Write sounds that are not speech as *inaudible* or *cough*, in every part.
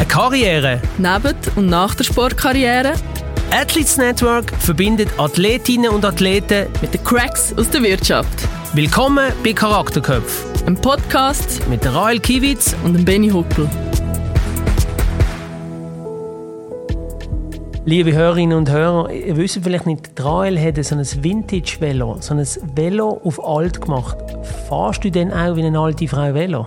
Eine Karriere. Neben und nach der Sportkarriere. Athletes Network verbindet Athletinnen und Athleten mit den Cracks aus der Wirtschaft. Willkommen bei Charakterköpf. Ein Podcast mit Rael Kiewitz und dem Benny Huckel. Liebe Hörerinnen und Hörer, ihr wisst vielleicht nicht, Rael hat so ein Vintage-Velo, so ein Velo auf alt gemacht. Fahrst du denn auch wie eine alte Frau Velo?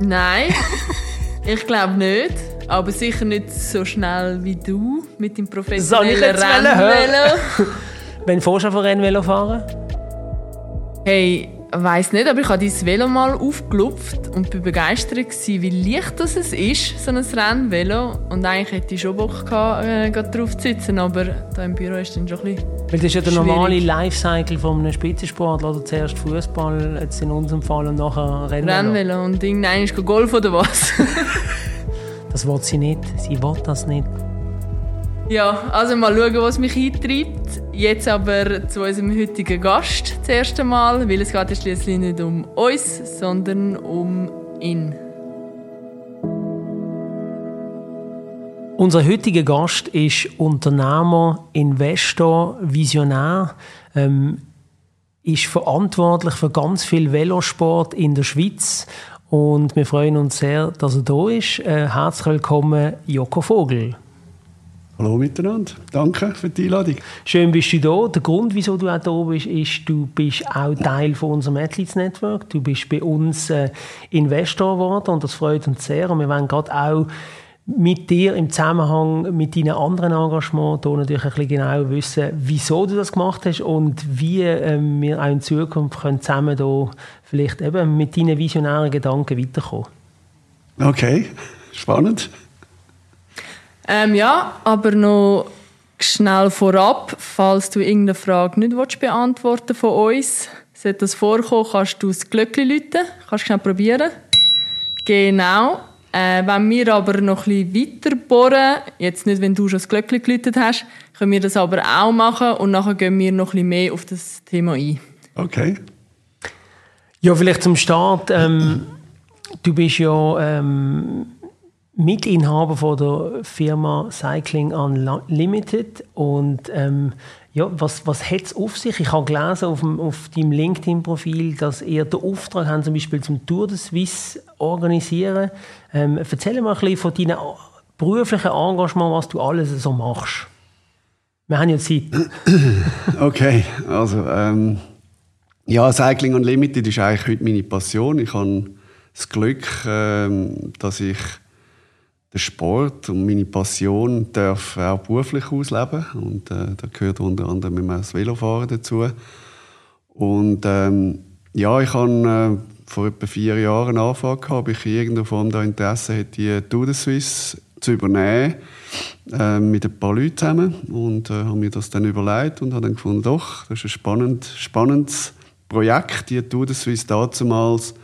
Nein, *laughs* ich glaube nicht. Aber sicher nicht so schnell wie du mit dem professionellen Rennvelo. *laughs* Wenn du schon von Rennvelo fahren? Hey, weiß nicht, aber ich habe dieses Velo mal aufgelupft und bin begeistert gewesen, wie leicht das es ist, so ein Rennvelo. Und eigentlich hätte ich schon Bock gehabt, äh, drauf zu sitzen, aber da im Büro ist dann schon ein bisschen Weil das ist ja der normale Lifecycle von einem Spitzensportler, oder zuerst Fußball, jetzt in unserem Fall und nachher Rennvelo. Rennvelo und irgendwann ist Golf oder was? *laughs* das will sie nicht, sie will das nicht. Ja, also mal schauen, was mich eintreibt. Jetzt aber zu unserem heutigen Gast das erste Mal, weil es geht schließlich nicht um uns, sondern um ihn. Unser heutiger Gast ist Unternehmer, Investor, Visionär, ähm, ist verantwortlich für ganz viel Velosport in der Schweiz und wir freuen uns sehr, dass er da ist. Äh, herzlich willkommen, Joko Vogel. Hallo miteinander. Danke für die Einladung. Schön bist du da. Der Grund, wieso du auch da bist, ist, du bist auch Teil von unserem Athletes Network. Du bist bei uns äh, Investor geworden und das freut uns sehr. Und wir wollen gerade auch mit dir im Zusammenhang mit deinen anderen Engagements hier natürlich ein bisschen genau wissen, wieso du das gemacht hast und wie ähm, wir auch in Zukunft können zusammen da vielleicht eben mit deinen visionären Gedanken weiterkommen. Okay, spannend. Ähm, ja, aber noch schnell vorab, falls du irgendeine Frage nicht willst beantworten von uns, sollte das vorkommen, kannst du das Glöckchen läuten, kannst du schnell probieren. Genau. Äh, wenn wir aber noch ein bisschen weiter bohren, jetzt nicht, wenn du schon das Glöckchen geläutet hast, können wir das aber auch machen und nachher gehen wir noch ein bisschen mehr auf das Thema ein. Okay. Ja, vielleicht zum Start. Ähm, du bist ja ähm, Mitinhaber von der Firma Cycling Unlimited und ähm, ja, was, was hat es auf sich? Ich habe gelesen auf, dem, auf deinem LinkedIn-Profil, dass ihr den Auftrag habt, zum Beispiel zum Tour de Suisse organisieren. Ähm, erzähl mal ein bisschen von deinem beruflichen Engagement, was du alles so machst. Wir haben ja Zeit. *coughs* okay, also ähm, ja, Cycling Unlimited ist eigentlich heute meine Passion. Ich habe das Glück, ähm, dass ich der Sport und meine Passion darf auch beruflich ausleben. Und äh, da gehört unter anderem immer das Velofahren dazu. Und ähm, ja ich habe äh, vor etwa vier Jahren angefangen ob ich in irgendeiner Form da Interesse hätte die Tour de Suisse zu übernehmen äh, mit ein paar Leuten zusammen. Und äh, habe mir das dann überlegt und habe dann gefunden doch das ist ein spannend, spannendes Projekt die Tour de Suisse damals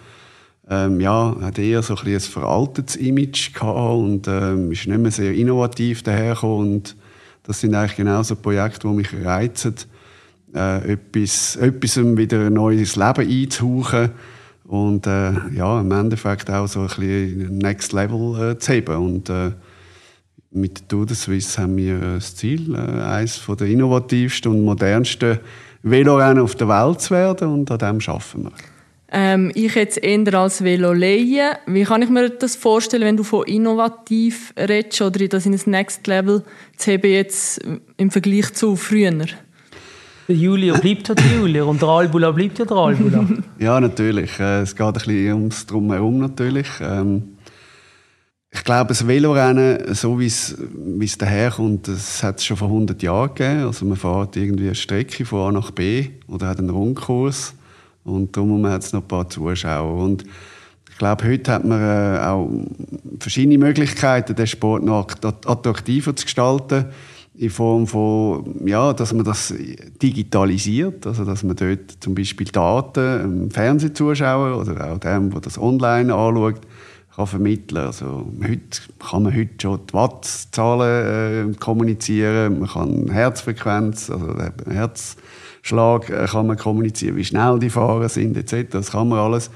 ähm, ja, hat eher so ein, ein veraltetes Image gehabt und ähm, ist nicht mehr sehr innovativ dahergekommen. Und das sind eigentlich genau so Projekte, die mich reizen, äh, etwas, etwas wieder ein neues Leben einzuhauchen und äh, ja, im Endeffekt auch so ein bisschen Next Level äh, zu heben. Und äh, mit Tour de Suisse haben wir das Ziel, äh, eines der innovativsten und modernsten Velorennen auf der Welt zu werden und an dem arbeiten wir. Ähm, ich jetzt eher als Velo leihen. Wie kann ich mir das vorstellen, wenn du von innovativ redest oder das in das Next Level zu heben jetzt im Vergleich zu früher? Der Julia bleibt ja der Julia und der Albula bleibt ja der Albula. *laughs* ja, natürlich. Äh, es geht ein bisschen ums Drumherum natürlich. Ähm, ich glaube, das Velorennen, so wie es, wie es daherkommt, das hat es schon vor 100 Jahren gegeben. Also man fährt irgendwie eine Strecke von A nach B oder hat einen Rundkurs und darum hat es noch ein paar Zuschauer. Und ich glaube, heute hat man äh, auch verschiedene Möglichkeiten, den Sport noch attraktiver zu gestalten. In Form von, ja, dass man das digitalisiert, also dass man dort zum Beispiel Daten dem Fernsehzuschauer oder auch dem, der das online anschaut, kann vermitteln. Also heute kann man heute schon die Wattzahlen äh, kommunizieren, man kann Herzfrequenz, also Herz Schlag äh, kann man kommunizieren, wie schnell die Fahrer sind etc. Das kann man alles.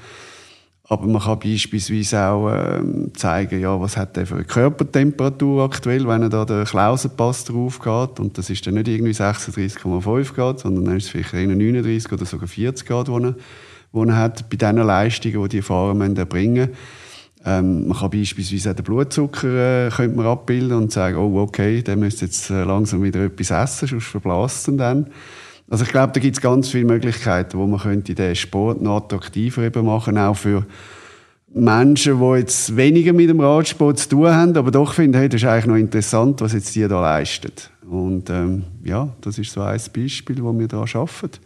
Aber man kann beispielsweise auch ähm, zeigen, ja, was hat er für eine Körpertemperatur aktuell, wenn er da den Klausenpass drauf geht. Und das ist dann nicht irgendwie 36,5 Grad, sondern dann ist es vielleicht 39 oder sogar 40 Grad, wo er, wo er hat bei diesen Leistungen, die die Fahrer müssen erbringen ähm, Man kann beispielsweise auch den Blutzucker äh, könnte man abbilden und sagen, oh, okay, der müsste jetzt äh, langsam wieder etwas essen, sonst verblasst er dann. Also ich glaube, da gibt es ganz viele Möglichkeiten, wo man könnte den Sport noch attraktiver eben machen, auch für Menschen, die jetzt weniger mit dem Radsport zu tun haben, aber doch finden, hey, das ist eigentlich noch interessant, was jetzt die da leisten. Und ähm, ja, das ist so ein Beispiel, wo wir da arbeiten.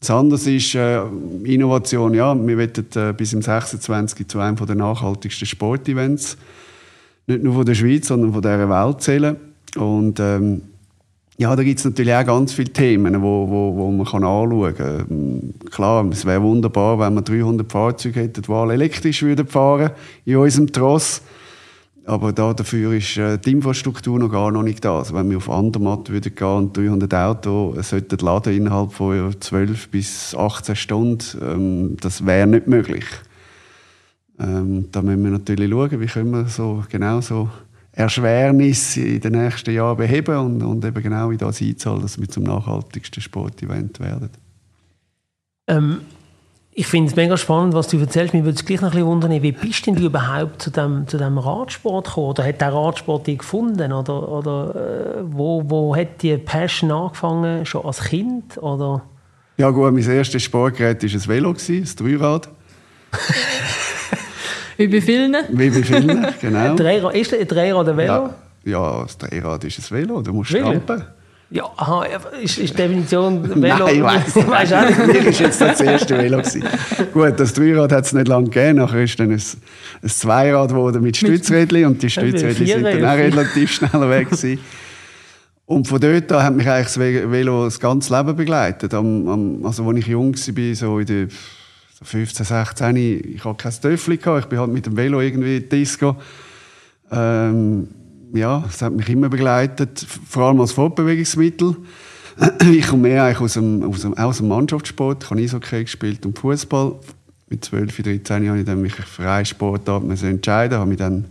Das andere ist äh, Innovation. Ja, wir wollen äh, bis im 26. zu einem der nachhaltigsten Sportevents nicht nur von der Schweiz, sondern von dieser Welt zählen. Und ähm, ja, da gibt es natürlich auch ganz viele Themen, wo, wo, wo man kann anschauen kann. Klar, es wäre wunderbar, wenn wir 300 Fahrzeuge hätten, die alle elektrisch würden fahren in unserem Tross. Aber da, dafür ist äh, die Infrastruktur noch gar noch nicht da. Also wenn wir auf Andermatt würden gehen und 300 Autos sollten laden innerhalb von 12 bis 18 Stunden, ähm, das wäre nicht möglich. Ähm, da müssen wir natürlich schauen, wie können wir so genau so Erschwernis in den nächsten Jahren beheben und, und eben genau in das einzahlen, dass wir zum nachhaltigsten Sportevent werden. Ähm, ich finde es mega spannend, was du erzählst. Mir würde es gleich noch ein bisschen wundern, wie bist denn du überhaupt zu dem, zu dem Radsport gekommen? Oder hat der Radsport dich gefunden? Oder, oder äh, wo, wo hat die Passion angefangen? Schon als Kind? Oder? Ja gut, mein erstes Sportgerät war ein Velo, ein Dreirad. *laughs* Wie bei vielen? Wie bei vielen, genau. *laughs* Dreirad, ist ein Dreirad ein Velo? Ja, ja, das Dreirad ist ein Velo, du musst Wirklich? stampen. Ja, aha, ist, ist die Definition *laughs* Velo? Nein, ich weiss nicht. *laughs* Weißt du auch nicht? Mir war jetzt das erste Velo. Gewesen. Gut, das Dreirad hat es nicht lange gegeben. Nachher ist dann ein, ein Zweirad geworden mit Stützrädchen und die Stützrädchen sind dann auch relativ schnell weg gewesen. Und von dort an hat mich eigentlich das Ve- Velo das ganze Leben begleitet. Am, am, also als ich jung war, so in der so 15, 16, ich hatte kein Töffel, ich bin halt mit dem Velo irgendwie in Disco. Ähm, ja, es hat mich immer begleitet, vor allem als Fortbewegungsmittel. *clears throat* Ich komme mehr eigentlich aus dem, aus dem, aus dem Mannschaftssport. Ich habe Eishockey gespielt und Fußball. Mit 12, 13 habe ich dann mich für eine Sportart entscheiden. Habe mich dann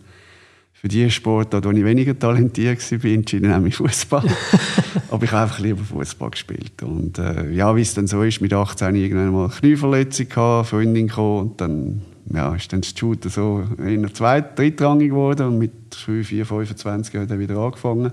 für die Sportart, wo ich weniger talentiert war, entschieden, nämlich Fußball. *laughs* Aber ich habe einfach lieber Fußball gespielt. Und äh, ja, wie es dann so ist, mit 18 irgendwann mal eine Knieverletzung gehabt, Freundin gekommen und dann ja, ist dann das Shooter so in der zweit-, drittrangig geworden und mit 3, 4, 25 habe ich dann wieder angefangen,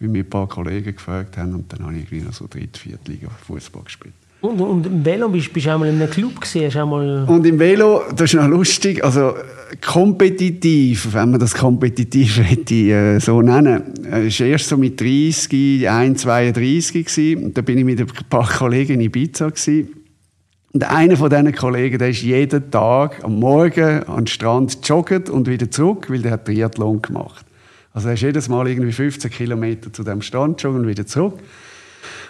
weil mir ein paar Kollegen gefragt haben und dann habe ich irgendwie noch so dritt-, Viertliga Fußball gespielt. Und, und im Velo bist bist du mal in einem Club gesehen? Hast du auch mal Und im Velo, das ist noch lustig, also äh, kompetitiv, wenn man das kompetitiv *laughs* hätte, äh, so nennen, äh, ist erst so mit 30, 1, 32 gewesen. Und da bin ich mit ein paar Kollegen in Ibiza gewesen. Und einer von diesen Kollegen, der ist jeden Tag am Morgen den Strand joggt und wieder zurück, weil der hat Triathlon gemacht. Also er ist jedes Mal irgendwie 15 Kilometer zu dem Strand joggen und wieder zurück.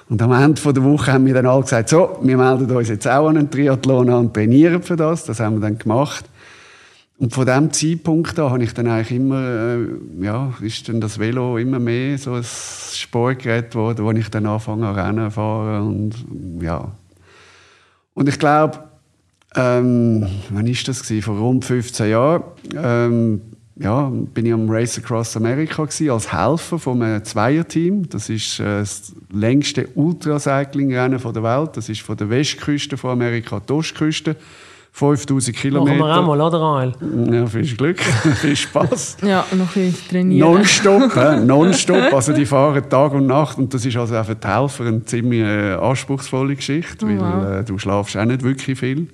Und am Ende der Woche haben wir dann alle gesagt, so, wir melden uns jetzt auch an einen Triathlon an und trainieren für das. Das haben wir dann gemacht. Und von diesem Zeitpunkt an habe ich dann eigentlich immer, äh, ja, ist dann das Velo immer mehr so ein Sportgerät geworden, wo ich dann anfange an Rennen fahren und ja. Und ich glaube, ähm, wann ist das gewesen? Vor rund 15 Jahren, ähm, ja, bin ich am Race Across America gewesen, als Helfer von einem Zweierteam. Das ist äh, das längste Ultracycling-Rennen der Welt. Das ist von der Westküste von Amerika die Ostküste. 5000 Kilometer. Machen wir auch mal, oder Rael? Ja, viel Glück, *laughs* viel Spaß. Ja, noch ein bisschen trainieren. Nonstop, hä? nonstop. Also die fahren Tag und Nacht und das ist also auch für die Helfer eine ziemlich äh, anspruchsvolle Geschichte, Oh, weil äh, du schlafst auch nicht wirklich viel.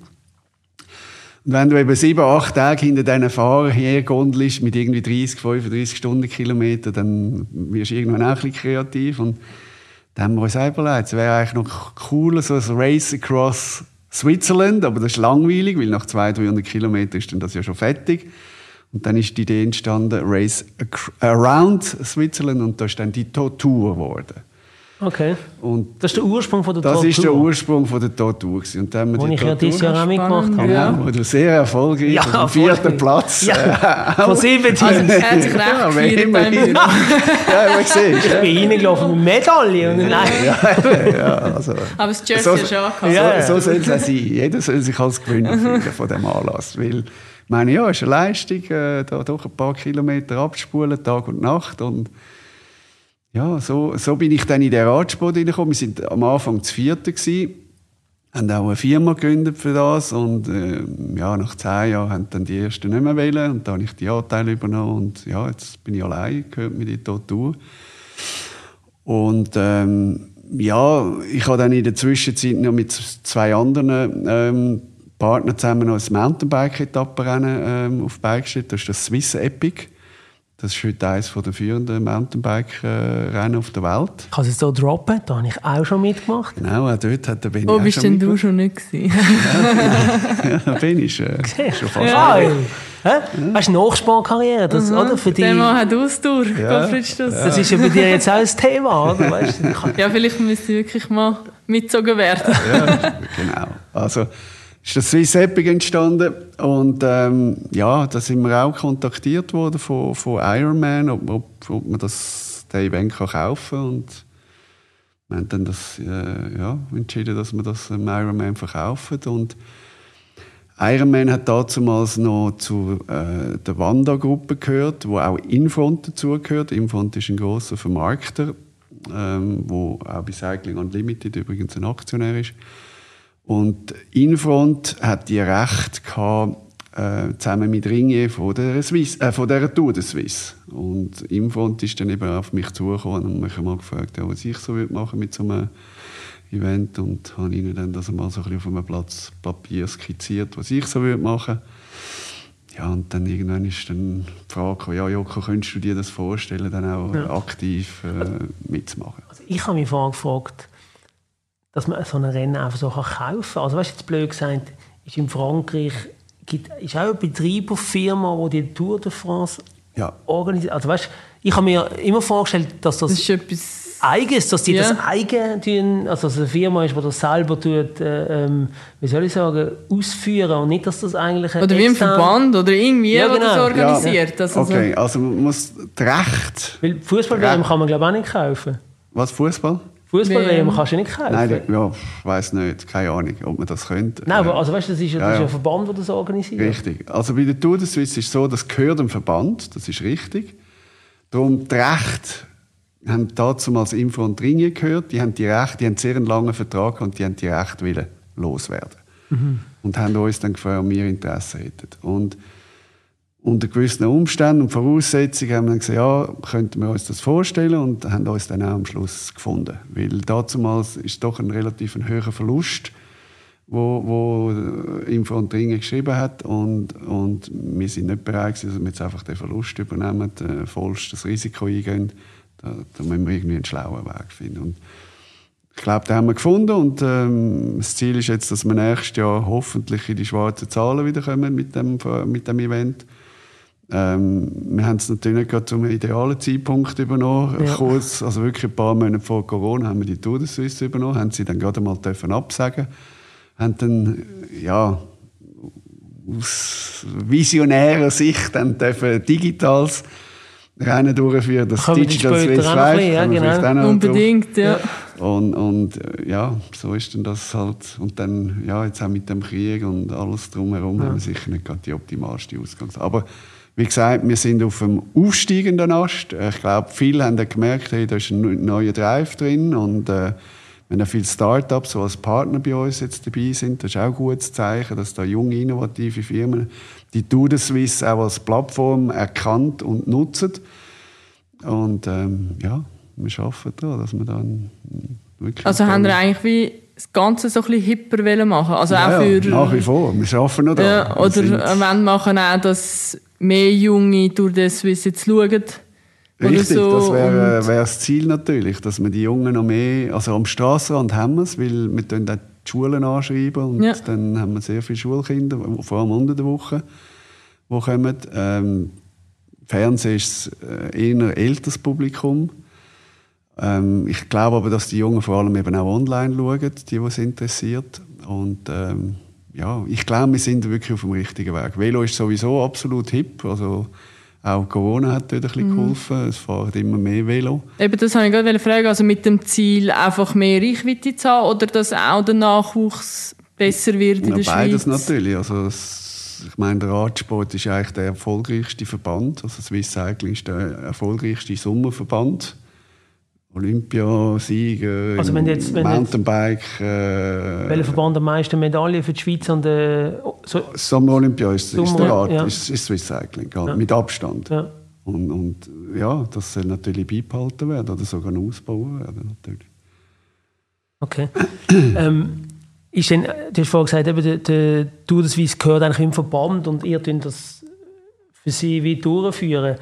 Und wenn du eben sieben, acht Tage hinter diesen Fahrern hergondelst mit irgendwie 30, 35 Stundenkilometer, dann wirst du irgendwann auch ein bisschen kreativ. Und dann haben wir uns überlegt, es wäre eigentlich noch cooler, so ein Race across Switzerland, aber das ist langweilig, weil nach 200, 300 Kilometern ist dann das ja schon fertig. Und dann ist die Idee entstanden, Race Ac- Around Switzerland und da ist dann die Tour geworden. Okay. Und Das ist der Ursprung von der das ist der Tortur, Ursprung von der Tortur. gewesen. Und dann haben wir die ich ja Tortur- dieses Jahr auch mitgemacht habe. ja. Wo du sehr erfolgreich Ja, auf dem vierten. Platz Ja, *laughs* von sieben Also, Teams. er hat sich recht Ja, gefeiert immerhin. Büro. ja, man sieht. Ich bin reingelaufen mit Medaille und nein. Ja, also, Aber das Jersey So- ist schon angehabt. Ja, ja. So, so soll es auch sein. Jeder soll sich als Gewinner *laughs* fühlen von dem Anlass. Weil Ich meine, ja, es ist eine Leistung, äh, da doch ein paar Kilometer abzuspulen, Tag und Nacht. Und ja, so, so bin ich dann in den Radsport hineingekommen. Wir waren am Anfang zu vierten gewesen, haben auch eine Firma gegründet für das und äh, ja, nach zehn Jahren haben dann die ersten nicht mehr wählen und dann habe ich die Anteile übernommen und ja, jetzt bin ich allein, gehört mir die Tour. Und ähm, ja, ich habe dann in der Zwischenzeit noch mit zwei anderen ähm, Partnern zusammen noch ein Mountainbike-Etappenrennen ähm, auf Beine gestellt. Das ist das Swiss Epic. Das ist heute eines der führenden Mountainbike-Rennen auf der Welt. Ich kann es so droppen, da habe ich auch schon mitgemacht. Genau, auch dort hat der Benni Wo auch bist schon denn du schon nicht gewesen? Ja, *laughs* Benni ist äh, schon fast Ja. Hä? Weißt du, Nachsparkarriere, das, oder? Für die, Der Mann hat Ausdauer, Ja. Gottfried Stuss. das ist ja bei dir jetzt auch ein Thema, oder? Weißt du, ich kann- Ja, vielleicht müsste ich wirklich mal mitgezogen werden. genau. Also ist das Swiss Epic entstanden und ähm, ja, da sind wir auch kontaktiert worden von, von Ironman, ob, ob, ob man das den Event kann kaufen und wir haben dann das, äh, ja, entschieden, dass wir das dem Ironman verkaufen und Ironman hat damals noch zu äh, der Wanda-Gruppe gehört, wo auch Infront dazugehört. Infront ist ein großer Vermarkter, ähm, wo auch bei Cycling Unlimited übrigens ein Aktionär ist. Und Infront hat die Recht gehabt, äh, zusammen mit Ringier von der, Swiss, äh, von der Tour de Suisse. Und Infront ist dann eben auf mich zugekommen und mich mal gefragt, ja, was ich so würde machen mit so einem Event und habe ihnen dann das mal so ein bisschen auf einem Platz Papier skizziert, was ich so würde machen. Ja, und dann irgendwann ist dann die Frage, gekommen, ja, Joko, könntest du dir das vorstellen, dann auch Ja. aktiv äh, mitzumachen? Also ich habe mich vorher gefragt, dass man so ein Rennen einfach so kann kaufen kann. Also weißt du, jetzt blöd gesagt, ist in Frankreich gibt, ist auch ein Betreiberfirma, die die Tour de France Ja. organisiert. Also weißt, ich habe mir immer vorgestellt, dass das, Das ist etwas... Eigenes, dass die Ja. das eigen tun, also dass es eine Firma ist, die das selber tut, äh, ähm, wie soll ich sagen, ausführen und nicht, dass das eigentlich ein Oder wie im Verband oder irgendwie, Ja, ja, genau. das organisiert. Also okay, also man muss das Recht. Weil Fußball-WM Ja. kann man glaube ich auch nicht kaufen. Was, Fußball? Fußball-WM WM. kannst du nicht kaufen. Nein, ja, ich weiß nicht, keine Ahnung, ob man das könnte. Nein, aber also weißt das ist, ja, das Ja, ist ja. ein Verband, der das organisiert. Richtig. Also bei der Tour de Suisse ist es so, das gehört dem Verband, das ist richtig. Darum die Rechte haben dazu als Info und Ringe gehört, die haben die Rechte, die haben sehr einen langen Vertrag und die haben die Rechte wollen loswerden. Und haben uns dann gefragt, ob wir Interesse hätten. Und unter gewissen Umständen und Voraussetzungen haben wir dann gesagt, ja, könnten wir uns das vorstellen und haben uns dann auch am Schluss gefunden. Weil damals ist doch ein relativ ein hoher Verlust, wo, wo Info und Ringe geschrieben hat und, und wir sind nicht bereit gewesen, dass wir jetzt einfach den Verlust übernehmen, äh, vollst das Risiko eingehen. Da, da müssen wir irgendwie einen schlauen Weg finden. Und ich glaube, den haben wir gefunden und ähm, das Ziel ist jetzt, dass wir nächstes Jahr hoffentlich in die schwarzen Zahlen wiederkommen mit dem, mit dem Event. Ähm, wir haben es natürlich gerade zum idealen Zeitpunkt übernommen. Ja. Kurz, also wirklich ein paar Monate vor Corona haben wir die Tour de Suisse übernommen, haben sie dann gerade mal dürfen absagen, haben dann ja aus visionärer Sicht dann dürfen digitales Rennen durchführen, das wir Digital Swiss Life. ja, genau. Unbedingt, ja. Und, und äh, ja, so ist dann das halt. Und dann, ja, jetzt auch mit dem Krieg und alles drumherum haben wir sicher nicht gerade die optimalste Ausgangs. Aber wie gesagt, wir sind auf einem aufsteigenden Ast. Ich glaube, viele haben gemerkt, hey, da ist ein neuer Drive drin und äh, wenn da viele Startups so als Partner bei uns jetzt dabei sind, das ist auch ein gutes Zeichen, dass da junge, innovative Firmen die Tour de Suisse auch als Plattform erkannt und nutzen. Und ähm, ja, wir arbeiten da, dass wir dann wirklich... Also haben wir eigentlich wie das Ganze so ein bisschen hipper wollen machen Also ja, auch für... ja, nach wie vor. Wir arbeiten noch da. Ja, Wir oder wenn machen auch, dass mehr Junge durch das Swiss jetzt schauen. Richtig, so. das wäre wär das Ziel natürlich, dass wir die Jungen noch mehr, also am Strassenrand haben wir es, weil wir dann die Schulen anschreiben und Ja. dann haben wir sehr viele Schulkinder, vor allem unter der Woche, die kommen. Ähm, Fernsehen ist äh, eher ein älteres Publikum. Ähm, ich glaube aber, dass die Jungen vor allem eben auch online schauen, die, die es interessiert. Und ähm, ja, ich glaube, wir sind wirklich auf dem richtigen Weg. Velo ist sowieso absolut hip. Also auch Corona hat dort ein bisschen geholfen. Es fahren immer mehr Velo. Eben, das habe ich gerade fragen. Also mit dem Ziel, einfach mehr Reichweite zu haben oder dass auch der Nachwuchs besser wird in Ja, der beides Schweiz? natürlich. Also es, ich meine, der Radsport ist eigentlich der erfolgreichste Verband. Also Swiss Cycling ist der erfolgreichste Sommerverband. Olympiasiege, Also wenn jetzt- wenn Mountainbike. Äh, Welcher Verband am meisten Medaillen für die Schweiz an der. So, Sommer-Olympia ist, ist Sommer- der Rad, ja. ist, ist Swiss Cycling, ja. Ja. mit Abstand. ja. Und, und ja, das soll natürlich beibehalten werden oder sogar ausbauen werden. Natürlich. Okay. *clears throat* ähm, ist denn, du hast vorhin gesagt, eben, der, der Tour de Suisse gehört eigentlich im Verband und ihr das für sie wie durchführen.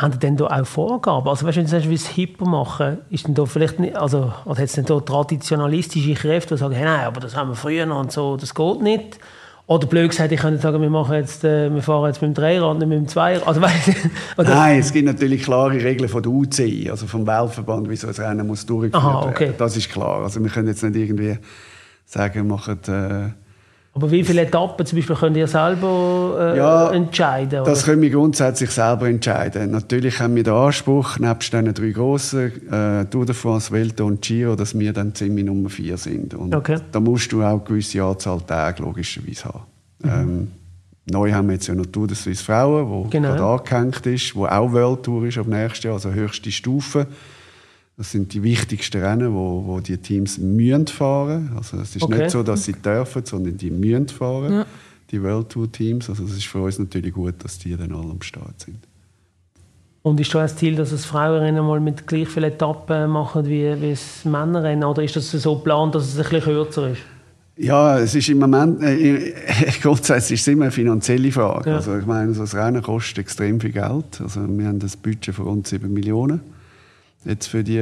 Haben ihr denn da auch Vorgaben? Also, weißt wenn du sagst, wie es hipper machen, ist denn da vielleicht nicht, also, oder hat es denn da traditionalistische Kräfte, die sagen, hey, nein, aber das haben wir früher noch und so, das geht nicht? Oder blöd gesagt, ich könnte sagen, wir, machen jetzt, äh, wir fahren jetzt mit dem Dreirad, nicht mit dem Zweirad. Also, *laughs* Nein, es gibt natürlich klare Regeln von der UCI, also vom Weltverband, wie so ein Rennen muss durchgeführt Aha, okay. werden. Das ist klar. Also wir können jetzt nicht irgendwie sagen, wir machen... Äh, aber wie viele Etappen zum Beispiel könnt ihr selber äh, Ja, entscheiden? Das oder? können wir grundsätzlich selber entscheiden. Natürlich haben wir den Anspruch, nebst diesen drei grossen, äh, Tour de France, Welto und Giro, dass wir dann ziemlich Nummer vier sind. Und Okay. da musst du auch eine gewisse Anzahl Tage logischerweise haben. Ähm, neu haben wir jetzt ja noch Tour de Suisse Frauen, wo Genau. gerade angehängt ist, wo auch World Tour ist ab nächstes Jahr, also höchste Stufe. Das sind die wichtigsten Rennen, wo, wo die Teams müssen fahren. Also es ist Okay. nicht so, dass sie dürfen, sondern die müssen fahren. Ja. Die World Tour Teams. Also es ist für uns natürlich gut, dass die dann alle am Start sind. Und ist da das Ziel, dass es Frauenrennen mal mit gleich vielen Etappen machen wie, wie das Männerrennen? Oder ist das so geplant, dass es ein bisschen kürzer ist? Ja, es ist im Moment, äh, *laughs* grundsätzlich ist es immer eine finanzielle Frage. Ja. Also ich meine, so ein Rennen kostet extrem viel Geld. Also wir haben das Budget von rund 7 Millionen. Jetzt für die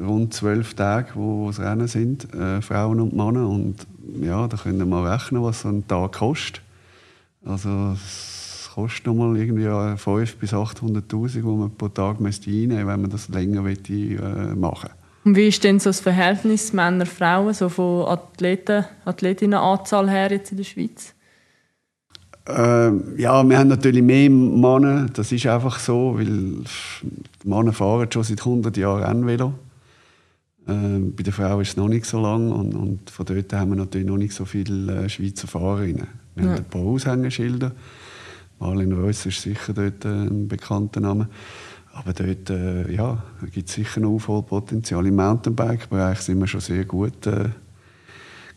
rund zwölf Tage, wo das Rennen sind, äh, Frauen und Männer. Und ja, da können wir mal rechnen, was so ein Tag kostet. Also es kostet nochmal irgendwie 500'000 bis 800'000, die man pro Tag müsste einnehmen wenn man das länger möchte, äh, machen Und wie ist denn so das Verhältnis Männer-Frauen, so von Athleten, Athletinnenanzahl her jetzt in der Schweiz? Ähm, ja, wir haben natürlich mehr Männer, das ist einfach so, weil die Männer fahren schon seit 100 Jahren Rennvelo. Ähm, bei den Frauen ist es noch nicht so lang und, und von dort haben wir natürlich noch nicht so viele äh, Schweizer Fahrerinnen. Wir Ja. haben ein paar Aushängeschilder. Marlene Reuss ist sicher dort äh, ein bekannter Name. Aber dort äh, ja, gibt es sicher noch Aufholpotenzial. Im Mountainbike-Bereich sind wir schon sehr gut äh,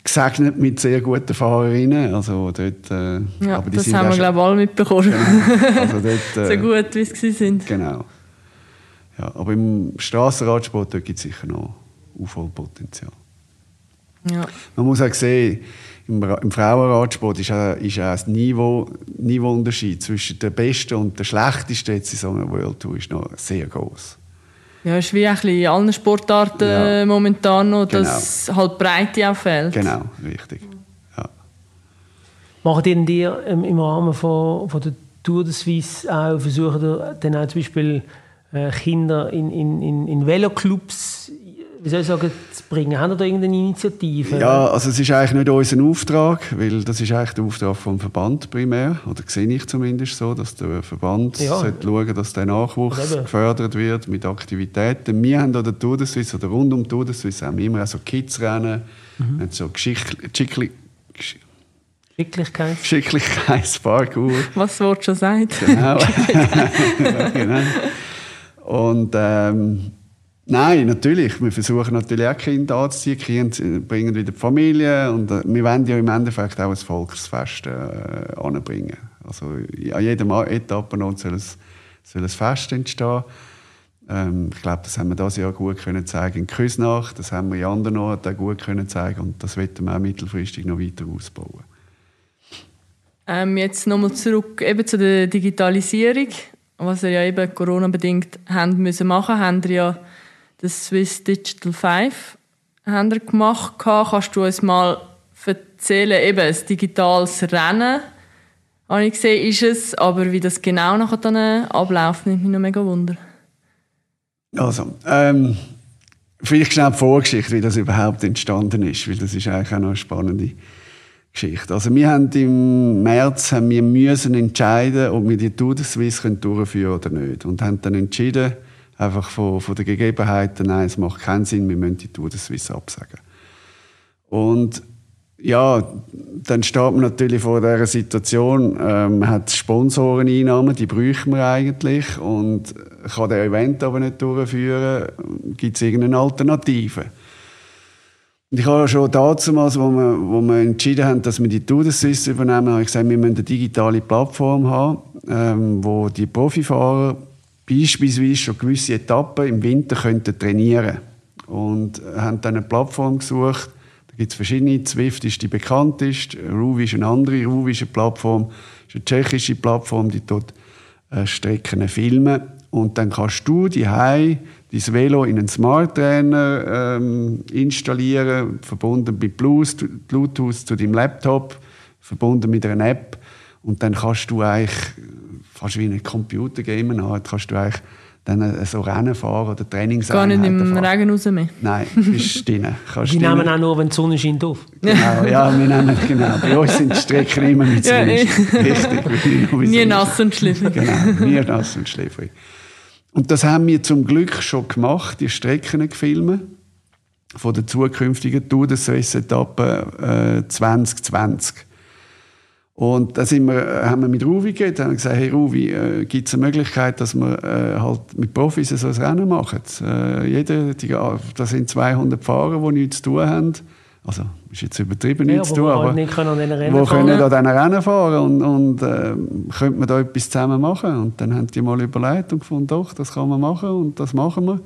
gesegnet mit sehr guten Fahrerinnen. Also dort, äh, Ja, aber das haben wir, glaube ich, alle mitbekommen. also dort, *laughs* äh, so gut, wie sie sind. Genau. Ja, aber im Straßenradsport gibt es sicher noch Aufholpotenzial. Ja. Man muss auch sehen, im, im Frauenradsport ist auch, ist auch das Niveau, Niveauunterschied zwischen der Besten und der Schlechtesten jetzt in so einer World Tour ist noch sehr groß. Ja, ist wie ein bisschen in allen Sportarten Ja. äh, momentan noch, dass halt Breite auch fehlt. Genau, richtig. Ja. Machen ihr denn dir im Rahmen von, von der Tour de Suisse auch, versuchen ihr dann auch zum Beispiel äh, Kinder in, in, in, in Veloclubs, wie soll ich sagen, zu bringen? Haben ihr da irgendeine Initiative? Ja, also es ist eigentlich nicht unser Auftrag, weil das ist eigentlich der Auftrag vom Verband primär, oder sehe ich zumindest so, dass der Verband Ja. sollte schauen, dass der Nachwuchs eben. gefördert wird mit Aktivitäten. Wir haben an der Tour de Suisse oder rund um die Tour de Suisse haben wir immer auch so Kids-Rennen, Mhm. wir haben so Geschick Geschickli Gesch- Schicklichkeit? Geschicklichkeitsparcours. Was das Wort schon sagt. Genau. *laughs* ja, genau. Und ähm, nein, natürlich, wir versuchen natürlich auch Kinder anzuziehen. Kinder bringen wieder die Familie und äh, wir wollen ja im Endeffekt auch ein Volksfest äh, anbringen. Also an jedem Etappenort soll ein, soll ein Fest entstehen. Ähm, ich glaube, das haben wir dieses Jahr gut können zeigen in Küsnach, das haben wir in anderen Orten auch gut können zeigen und das wollen wir auch mittelfristig noch weiter ausbauen. Ähm, jetzt nochmal zurück eben zu der Digitalisierung, was ihr ja eben Corona-bedingt haben müssen machen, haben ihr ja das Swiss Digital 5 haben ihr gemacht. Kannst du uns mal erzählen, eben ein digitales Rennen, habe ich gesehen, ist es, aber wie das genau nachher dann abläuft, nimmt mich noch mega Wunder. Also, ähm, vielleicht schnell die Vorgeschichte, wie das überhaupt entstanden ist, weil das ist eigentlich auch noch eine spannende Geschichte. Also wir haben im März haben wir müssen entscheiden, ob wir die Tour de Suisse können durchführen oder nicht. Und haben dann entschieden, einfach von, von den Gegebenheiten, nein, es macht keinen Sinn, wir müssen die Tour de Suisse absagen. Und ja, dann steht man natürlich vor dieser Situation, ähm, man hat Sponsoreneinnahmen, die bräuchten wir eigentlich. Und kann der Event aber nicht durchführen, gibt es irgendeine Alternative? Und ich habe schon damals, wo wir, wo wir entschieden haben, dass wir die Tour de Suisse übernehmen, habe ich gesagt, wir müssen eine digitale Plattform haben, ähm, wo die Profifahrer beispielsweise schon gewisse Etappen im Winter könnten trainieren Und haben dann eine Plattform gesucht, gibt es verschiedene. Zwift ist die bekannteste, Ruvi ist eine andere. Ruvi ist eine Plattform, ist eine tschechische Plattform, die dort äh, Strecken filmen. Und dann kannst du die dein Velo in einen Smart Trainer ähm, installieren, verbunden mit Bluetooth zu deinem Laptop, verbunden mit einer App. Und dann kannst du eigentlich fast wie ein Computergame haben, kannst du eigentlich dann so Rennen fahren oder Trainingseinheiten Gar nicht im fahren. Regen raus mehr? Nein, bist drin. *laughs* Kannst Die drin. nehmen auch nur, wenn die Sonne scheint, auf. Genau, ja, wir nehmen, genau. Bei uns sind die Strecken immer mit Ja, Sonne. eh. *laughs* Richtig. Nie nass und schliffig. *laughs* Genau, nie nass und schläfrig. Und das haben wir zum Glück schon gemacht, die Strecken gefilmt von der zukünftigen Tour der Swiss-Etappe äh, 2020. Und da sind wir, haben wir mit Ruvi geredet, haben gesagt, hey Ruvi, äh, gibt es eine Möglichkeit, dass wir äh, halt mit Profis so ein Rennen machen? Äh, jeder, die, das sind 200 Fahrer, die nichts zu tun haben. Also, ist jetzt übertrieben, nichts zu tun, wir aber halt nicht können an Rennen wo fahren. können an diesen Rennen fahren und, und äh, könnte man da etwas zusammen machen? Und dann haben die mal überlegt und gefunden, doch, das kann man machen und das machen wir.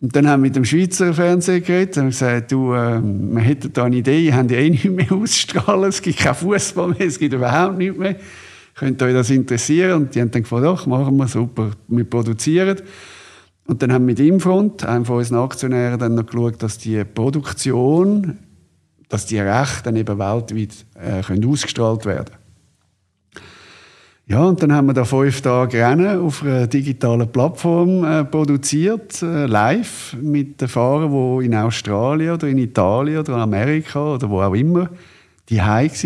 Und dann haben wir mit dem Schweizer Fernsehen geredet und gesagt, du, äh, wir hätten da eine Idee, ihr habt ja eh nicht mehr *laughs* ausstrahlen, es gibt keinen Fußball mehr, es gibt überhaupt nichts mehr. Könnt euch das interessieren? Und die haben dann gefragt, doch, machen wir, super, wir produzieren. Und dann haben wir mit Infront, einem von unseren Aktionären, dann noch geschaut, dass die Produktion, dass die Rechte dann eben weltweit äh, können ausgestrahlt werden ja, und dann haben wir da fünf Tage Rennen auf einer digitalen Plattform äh, produziert, äh, live, mit den Fahrern, die in Australien oder in Italien oder in Amerika oder wo auch immer die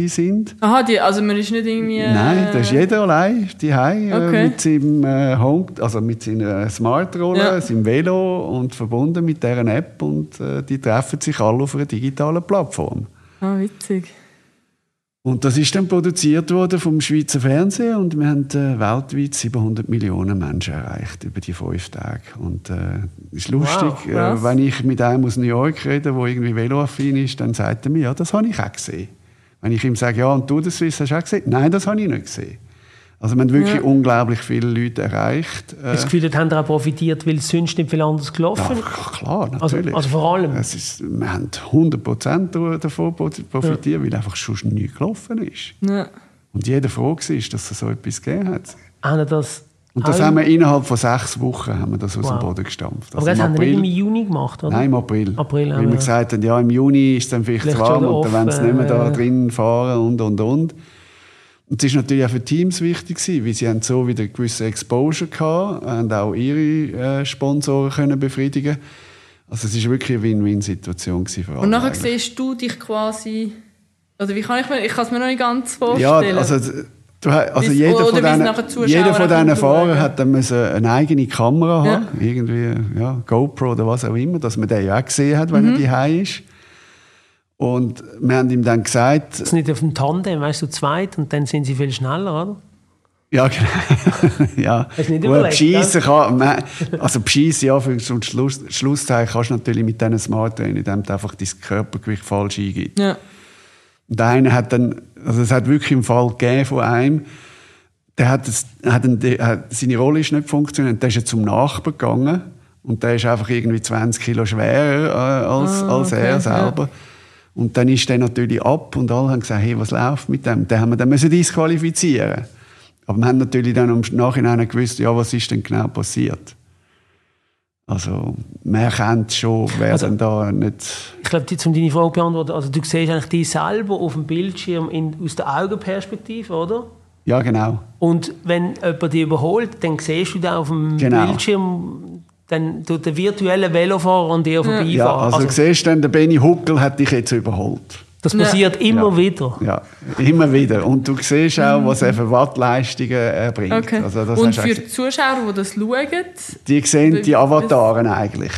sind. Aha, die, also man ist nicht irgendwie... Äh, Nein, da ist jeder allein die äh, Okay. mit seinem äh, Home, also mit seiner Smart-Rolle, Ja. seinem Velo und verbunden mit deren App und äh, die treffen sich alle auf einer digitalen Plattform. Ah, witzig. Und das ist dann produziert worden vom Schweizer Fernsehen und wir haben äh, weltweit 700 Millionen Menschen erreicht über die fünf Tage. Und äh, ist lustig, Wow, äh, wenn ich mit einem aus New York rede, der irgendwie veloaffin ist, dann sagt er mir, ja, das habe ich auch gesehen. Wenn ich ihm sage, ja, und du das Swiss hast du auch gesehen? Nein, das habe ich nicht gesehen. Also wir haben wirklich Ja. unglaublich viele Leute erreicht. Das Gefühl, haben auch profitiert, weil es sonst nicht viel anders gelaufen ja, ist. klar, Also, natürlich. also vor allem. Es ist, wir haben 100% davon profitiert, weil einfach schon nichts gelaufen ist. Ja. Und jeder froh war, dass es so etwas gegeben hat. Haben das Und das haben wir innerhalb von sechs Wochen haben wir das aus Wow. dem Boden gestampft. Aber Also das im haben wir nicht im Juni gemacht, oder? Nein, im April. April, Weil aber wir ja. gesagt haben, ja, im Juni ist es dann vielleicht, Vielleicht warm und dann wollen sie nicht mehr da ja. drin fahren und, und, und. Und es ist natürlich auch für Teams wichtig gewesen, weil sie haben so wieder gewisse Exposure gehabt und auch ihre äh, Sponsoren können befriedigen. Also es ist wirklich eine Win-Win-Situation für alle. Und nachher eigentlich. siehst du dich quasi... Oder wie kann ich mir... Ich kann es mir noch nicht ganz Ja, vorstellen. also, du, also jeder, oder von diesen, jeder von diesen. Fahrern hat dann müssen eine eigene Kamera Ja. haben, irgendwie ja, GoPro oder was auch immer, dass man den ja auch gesehen hat, wenn Mhm. er daheim ist. Und wir haben ihm dann gesagt, Das ist nicht auf dem Tandem, weißt du, zu zweit und dann sind sie viel schneller, oder? ja, *laughs* genau. ja. Hast du nicht Gut, überlegt, Bescheissen kann, man, also Bescheissen, ja, für so ein Schluss, Schlusszeichen kannst du natürlich mit diesen Smart Trainern, indem du einfach dein Körpergewicht falsch eingibst. Ja. Und der eine hat dann, also es hat wirklich einen Fall gegeben von einem, der hat, das, hat, einen, der hat seine Rolle ist nicht funktioniert, der ist jetzt zum Nachbarn gegangen und der ist einfach irgendwie 20 Kilo schwerer äh, als, Ah, als okay, er selber. Und dann ist der natürlich ab und alle haben gesagt, hey, was läuft mit dem? Den haben wir dann müssen disqualifizieren. Aber wir haben natürlich dann im Nachhinein gewusst, ja, was ist denn genau passiert? Also, man erkennt schon, wer Also- dann da nicht... Ich glaube, um deine Frage zu beantworten, also du siehst eigentlich dich selber auf dem Bildschirm in, aus der Augenperspektive, oder? Ja, genau. Und wenn jemand dich überholt, dann siehst du da auf dem Genau. Bildschirm dann tut der virtuelle Velofahrer an dir vorbeifahren. Ja, also, du siehst dann, der Benny Huckel hat dich jetzt überholt. das passiert immer Ja. wieder. Ja, immer wieder. Und du siehst auch, was er für Wattleistungen erbringt. Okay. Also das Und du für die Zuschauer, die das schauen, die sehen die Avataren eigentlich.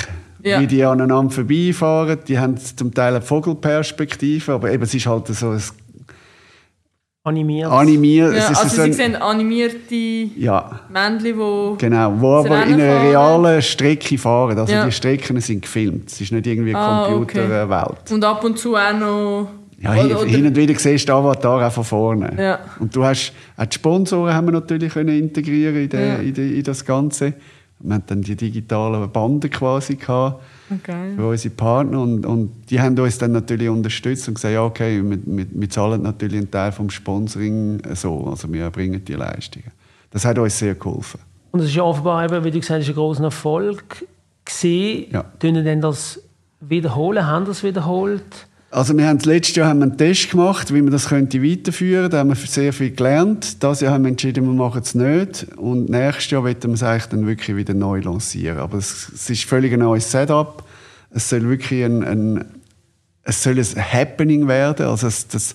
Ja. wie die aneinander vorbeifahren. Die haben zum Teil eine Vogelperspektive, aber eben, es ist halt so ein Animiert. animiert. Ja, es ist also so sie ein, sehen animierte ja, Männchen, die... genau. Wo aber in einer fahren. realen Strecke fahren. Also Ja. die Strecken sind gefilmt. Es ist nicht irgendwie eine Ah, okay. Computerwelt. Und ab und zu auch noch... Ja, hin, hin und wieder siehst du Avatar auch von vorne. Ja. Und du hast, auch die Sponsoren haben wir natürlich können integrieren in, den, Ja. in, den, in das Ganze. Wir hatten dann die digitalen Banden quasi gehabt Okay. für unsere Partner und, und die haben uns dann natürlich unterstützt und gesagt, ja okay, wir, wir, wir zahlen natürlich einen Teil vom Sponsoring so, also wir erbringen die Leistungen. Das hat uns sehr geholfen. Und es ist ja offenbar, eben, wie du gesagt hast, ein großer Erfolg gesehen. Ja. Tun denn das wiederholen? Haben das wiederholt? Also wir haben letztes Jahr haben wir einen Test gemacht, wie man das könnte weiterführen. Da haben wir sehr viel gelernt. Das Jahr haben wir entschieden, wir machen es nicht. Und nächstes Jahr wollen wir es eigentlich dann wirklich wieder neu lancieren. Aber es, es ist völlig ein neues Setup. Es soll wirklich ein, ein, es soll ein Happening werden. Also es, das,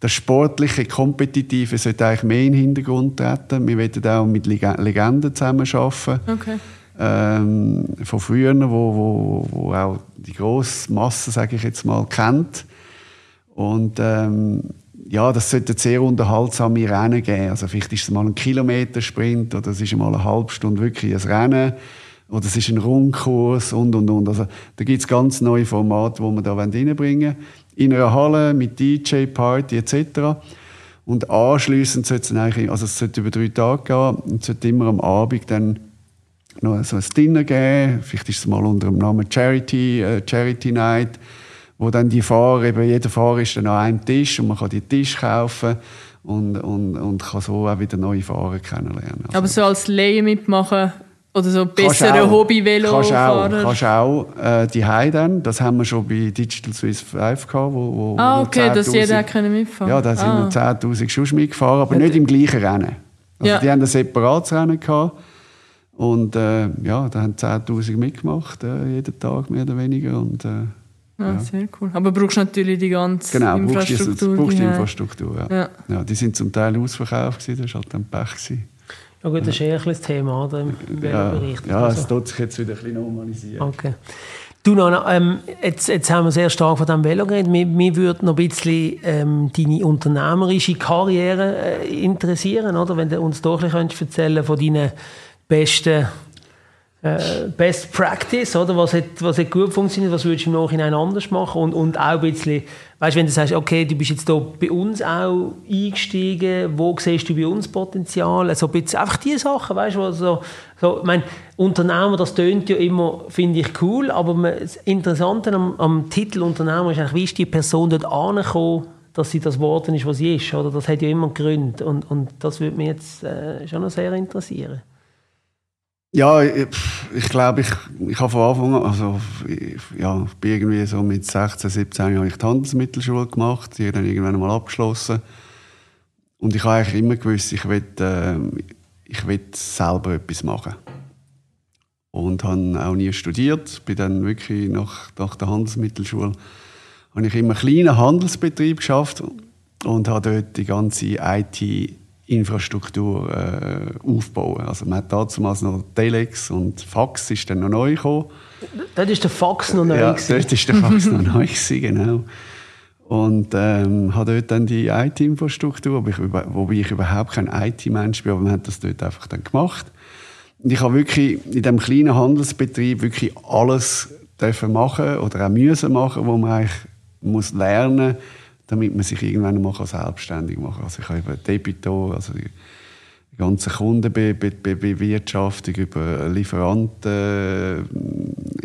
das sportliche, kompetitive sollte eigentlich mehr in den Hintergrund treten. Wir wollen auch mit Leg- Legenden zusammenarbeiten Okay. Ähm, von früher, wo, wo, wo auch die grosse Masse, sage ich jetzt mal, kennt. Und ähm, ja, das sollte sehr unterhaltsame Rennen geben. Also vielleicht ist es mal ein Kilometersprint oder es ist mal eine halbe Stunde wirklich ein Rennen oder es ist ein Rundkurs und und und. Also da gibt es ganz neue Formate, die wir da reinbringen wollen. In einer Halle mit DJ, Party etc. Und anschliessend sollte es eigentlich, also es sollte über drei Tage gehen und es sollte immer am Abend dann noch so ein Dinner geben. Vielleicht ist es mal unter dem Namen Charity, äh, Charity Night, wo dann die Fahrer, eben jeder Fahrer ist dann an einem Tisch und man kann die Tisch kaufen und, und, und kann so auch wieder neue Fahrer kennenlernen. Also, Aber so als Laie mitmachen oder so bessere Hobby-Velo-Fahrer? Kannst auch, kannst auch äh, die dann. Das haben wir schon bei Digital Swiss 5 gehabt, wo, wo Ah, okay, dass 10.000 jeder können mitfahren Ja, da sind ah. nur 10'000 Schuss mitgefahren, aber nicht im gleichen Rennen. Also Ja. Die haben ein separates Rennen gehabt. Und äh, ja, da haben 10'000 mitgemacht, äh, jeden Tag mehr oder weniger. Und, äh, Ah, Sehr cool. Aber du brauchst natürlich die ganze genau, brauchst du Infrastruktur. brauchst die die- Infrastruktur. Ja. Ja. Ja. die sind zum Teil ausverkauft, gewesen, das war halt dann Pech. Gewesen. Ja gut, das ist eher ein das Thema oder, im Ja, Velobereich. ja es Also, tut sich jetzt wieder ein bisschen normalisieren. okay. Du, Nana, ähm, jetzt, jetzt haben wir sehr stark von diesem Velo geredet. Mir, mir würde noch ein bisschen ähm, deine unternehmerische Karriere äh, interessieren, oder? Wenn du uns doch ein bisschen könntest erzählen von deinen besten äh, Best Practice, oder? Was hat, was hat gut funktioniert, was würdest du im Nachhinein anders machen? Und, und auch ein bisschen, weißt, wenn du sagst, okay, du bist jetzt hier bei uns auch eingestiegen, wo siehst du bei uns Potenzial? Also ein bisschen, einfach diese Sachen, weißt du, so, so, ich meine, Unternehmer, das tönt ja immer, finde ich cool, aber das Interessante am, am Titel Unternehmer ist eigentlich, wie ist die Person dort angekommen, dass sie das geworden ist, was sie ist, oder? Das hat ja immer Gründe und, und das würde mich jetzt äh, schon noch sehr interessieren. Ja, ich, ich glaube, ich, ich habe von Anfang an, also ich, ja, bin irgendwie so mit 16, 17 Jahren habe ich die Handelsmittelschule gemacht, die dann irgendwann mal abgeschlossen. Und ich habe eigentlich immer gewusst, ich will, äh, ich will selber etwas machen. Und habe auch nie studiert, bin dann wirklich nach, nach der Handelsmittelschule habe ich immer einen kleinen Handelsbetrieb geschafft und habe dort die ganze IT-Infrastruktur äh, aufbauen. Also man hat damals noch Telex und Fax ist dann noch neu gekommen. Dort ist der Fax noch neu. Ja, gewesen. dort ist der Fax noch neu gewesen, genau. Und ähm, habe dort dann die IT-Infrastruktur, wobei ich, überhaupt kein IT-Mensch bin, aber man hat das dort einfach dann gemacht. Und ich habe wirklich in diesem kleinen Handelsbetrieb wirklich alles dürfen machen oder auch müssen machen, wo man eigentlich muss lernen, damit man sich irgendwann mal selbstständig machen kann. Also ich habe über Debitor, also die ganze Kundenbewirtschaftung über Lieferanten,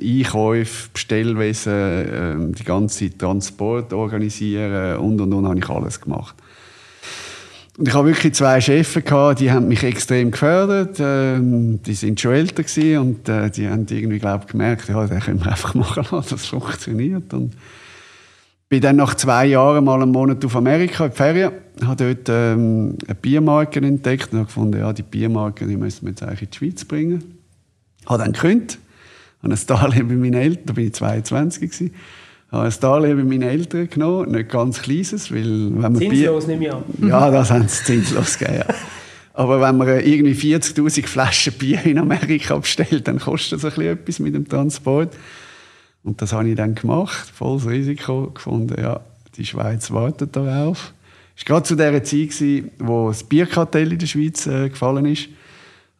Einkäufe, Bestellwesen, ähm, die ganze Transport organisieren und und und habe ich alles gemacht. Und ich habe wirklich zwei Chefs gehabt, die haben mich extrem gefördert. Ähm, die sind schon älter gewesen und äh, die haben irgendwie glaub gemerkt, ja, den können wir einfach *laughs* machen lassen, das funktioniert. Und bin dann nach zwei Jahren mal einen Monat auf Amerika in die Ferien, habe dort ähm, eine Biermarke entdeckt und habe gefunden, ja, die Biermarke, die müssen wir jetzt eigentlich in die Schweiz bringen. Habe dann gekündigt, habe ein Darlehen bei meinen Eltern, da bin ich 22 gewesen, habe ein Darlehen bei meinen Eltern genommen, nicht ganz kleines, weil wenn man Bier... Zinslos nehme ich an. Ja, das haben sie zinslos gegeben. Ja. Aber wenn man äh, irgendwie 40.000 Flaschen Bier in Amerika bestellt, dann kostet das ein bisschen etwas mit dem Transport. Und das habe ich dann gemacht, volles Risiko gefunden, ja, die Schweiz wartet darauf. Es war gerade zu der Zeit, gewesen, wo das Bierkartell in der Schweiz äh, gefallen ist.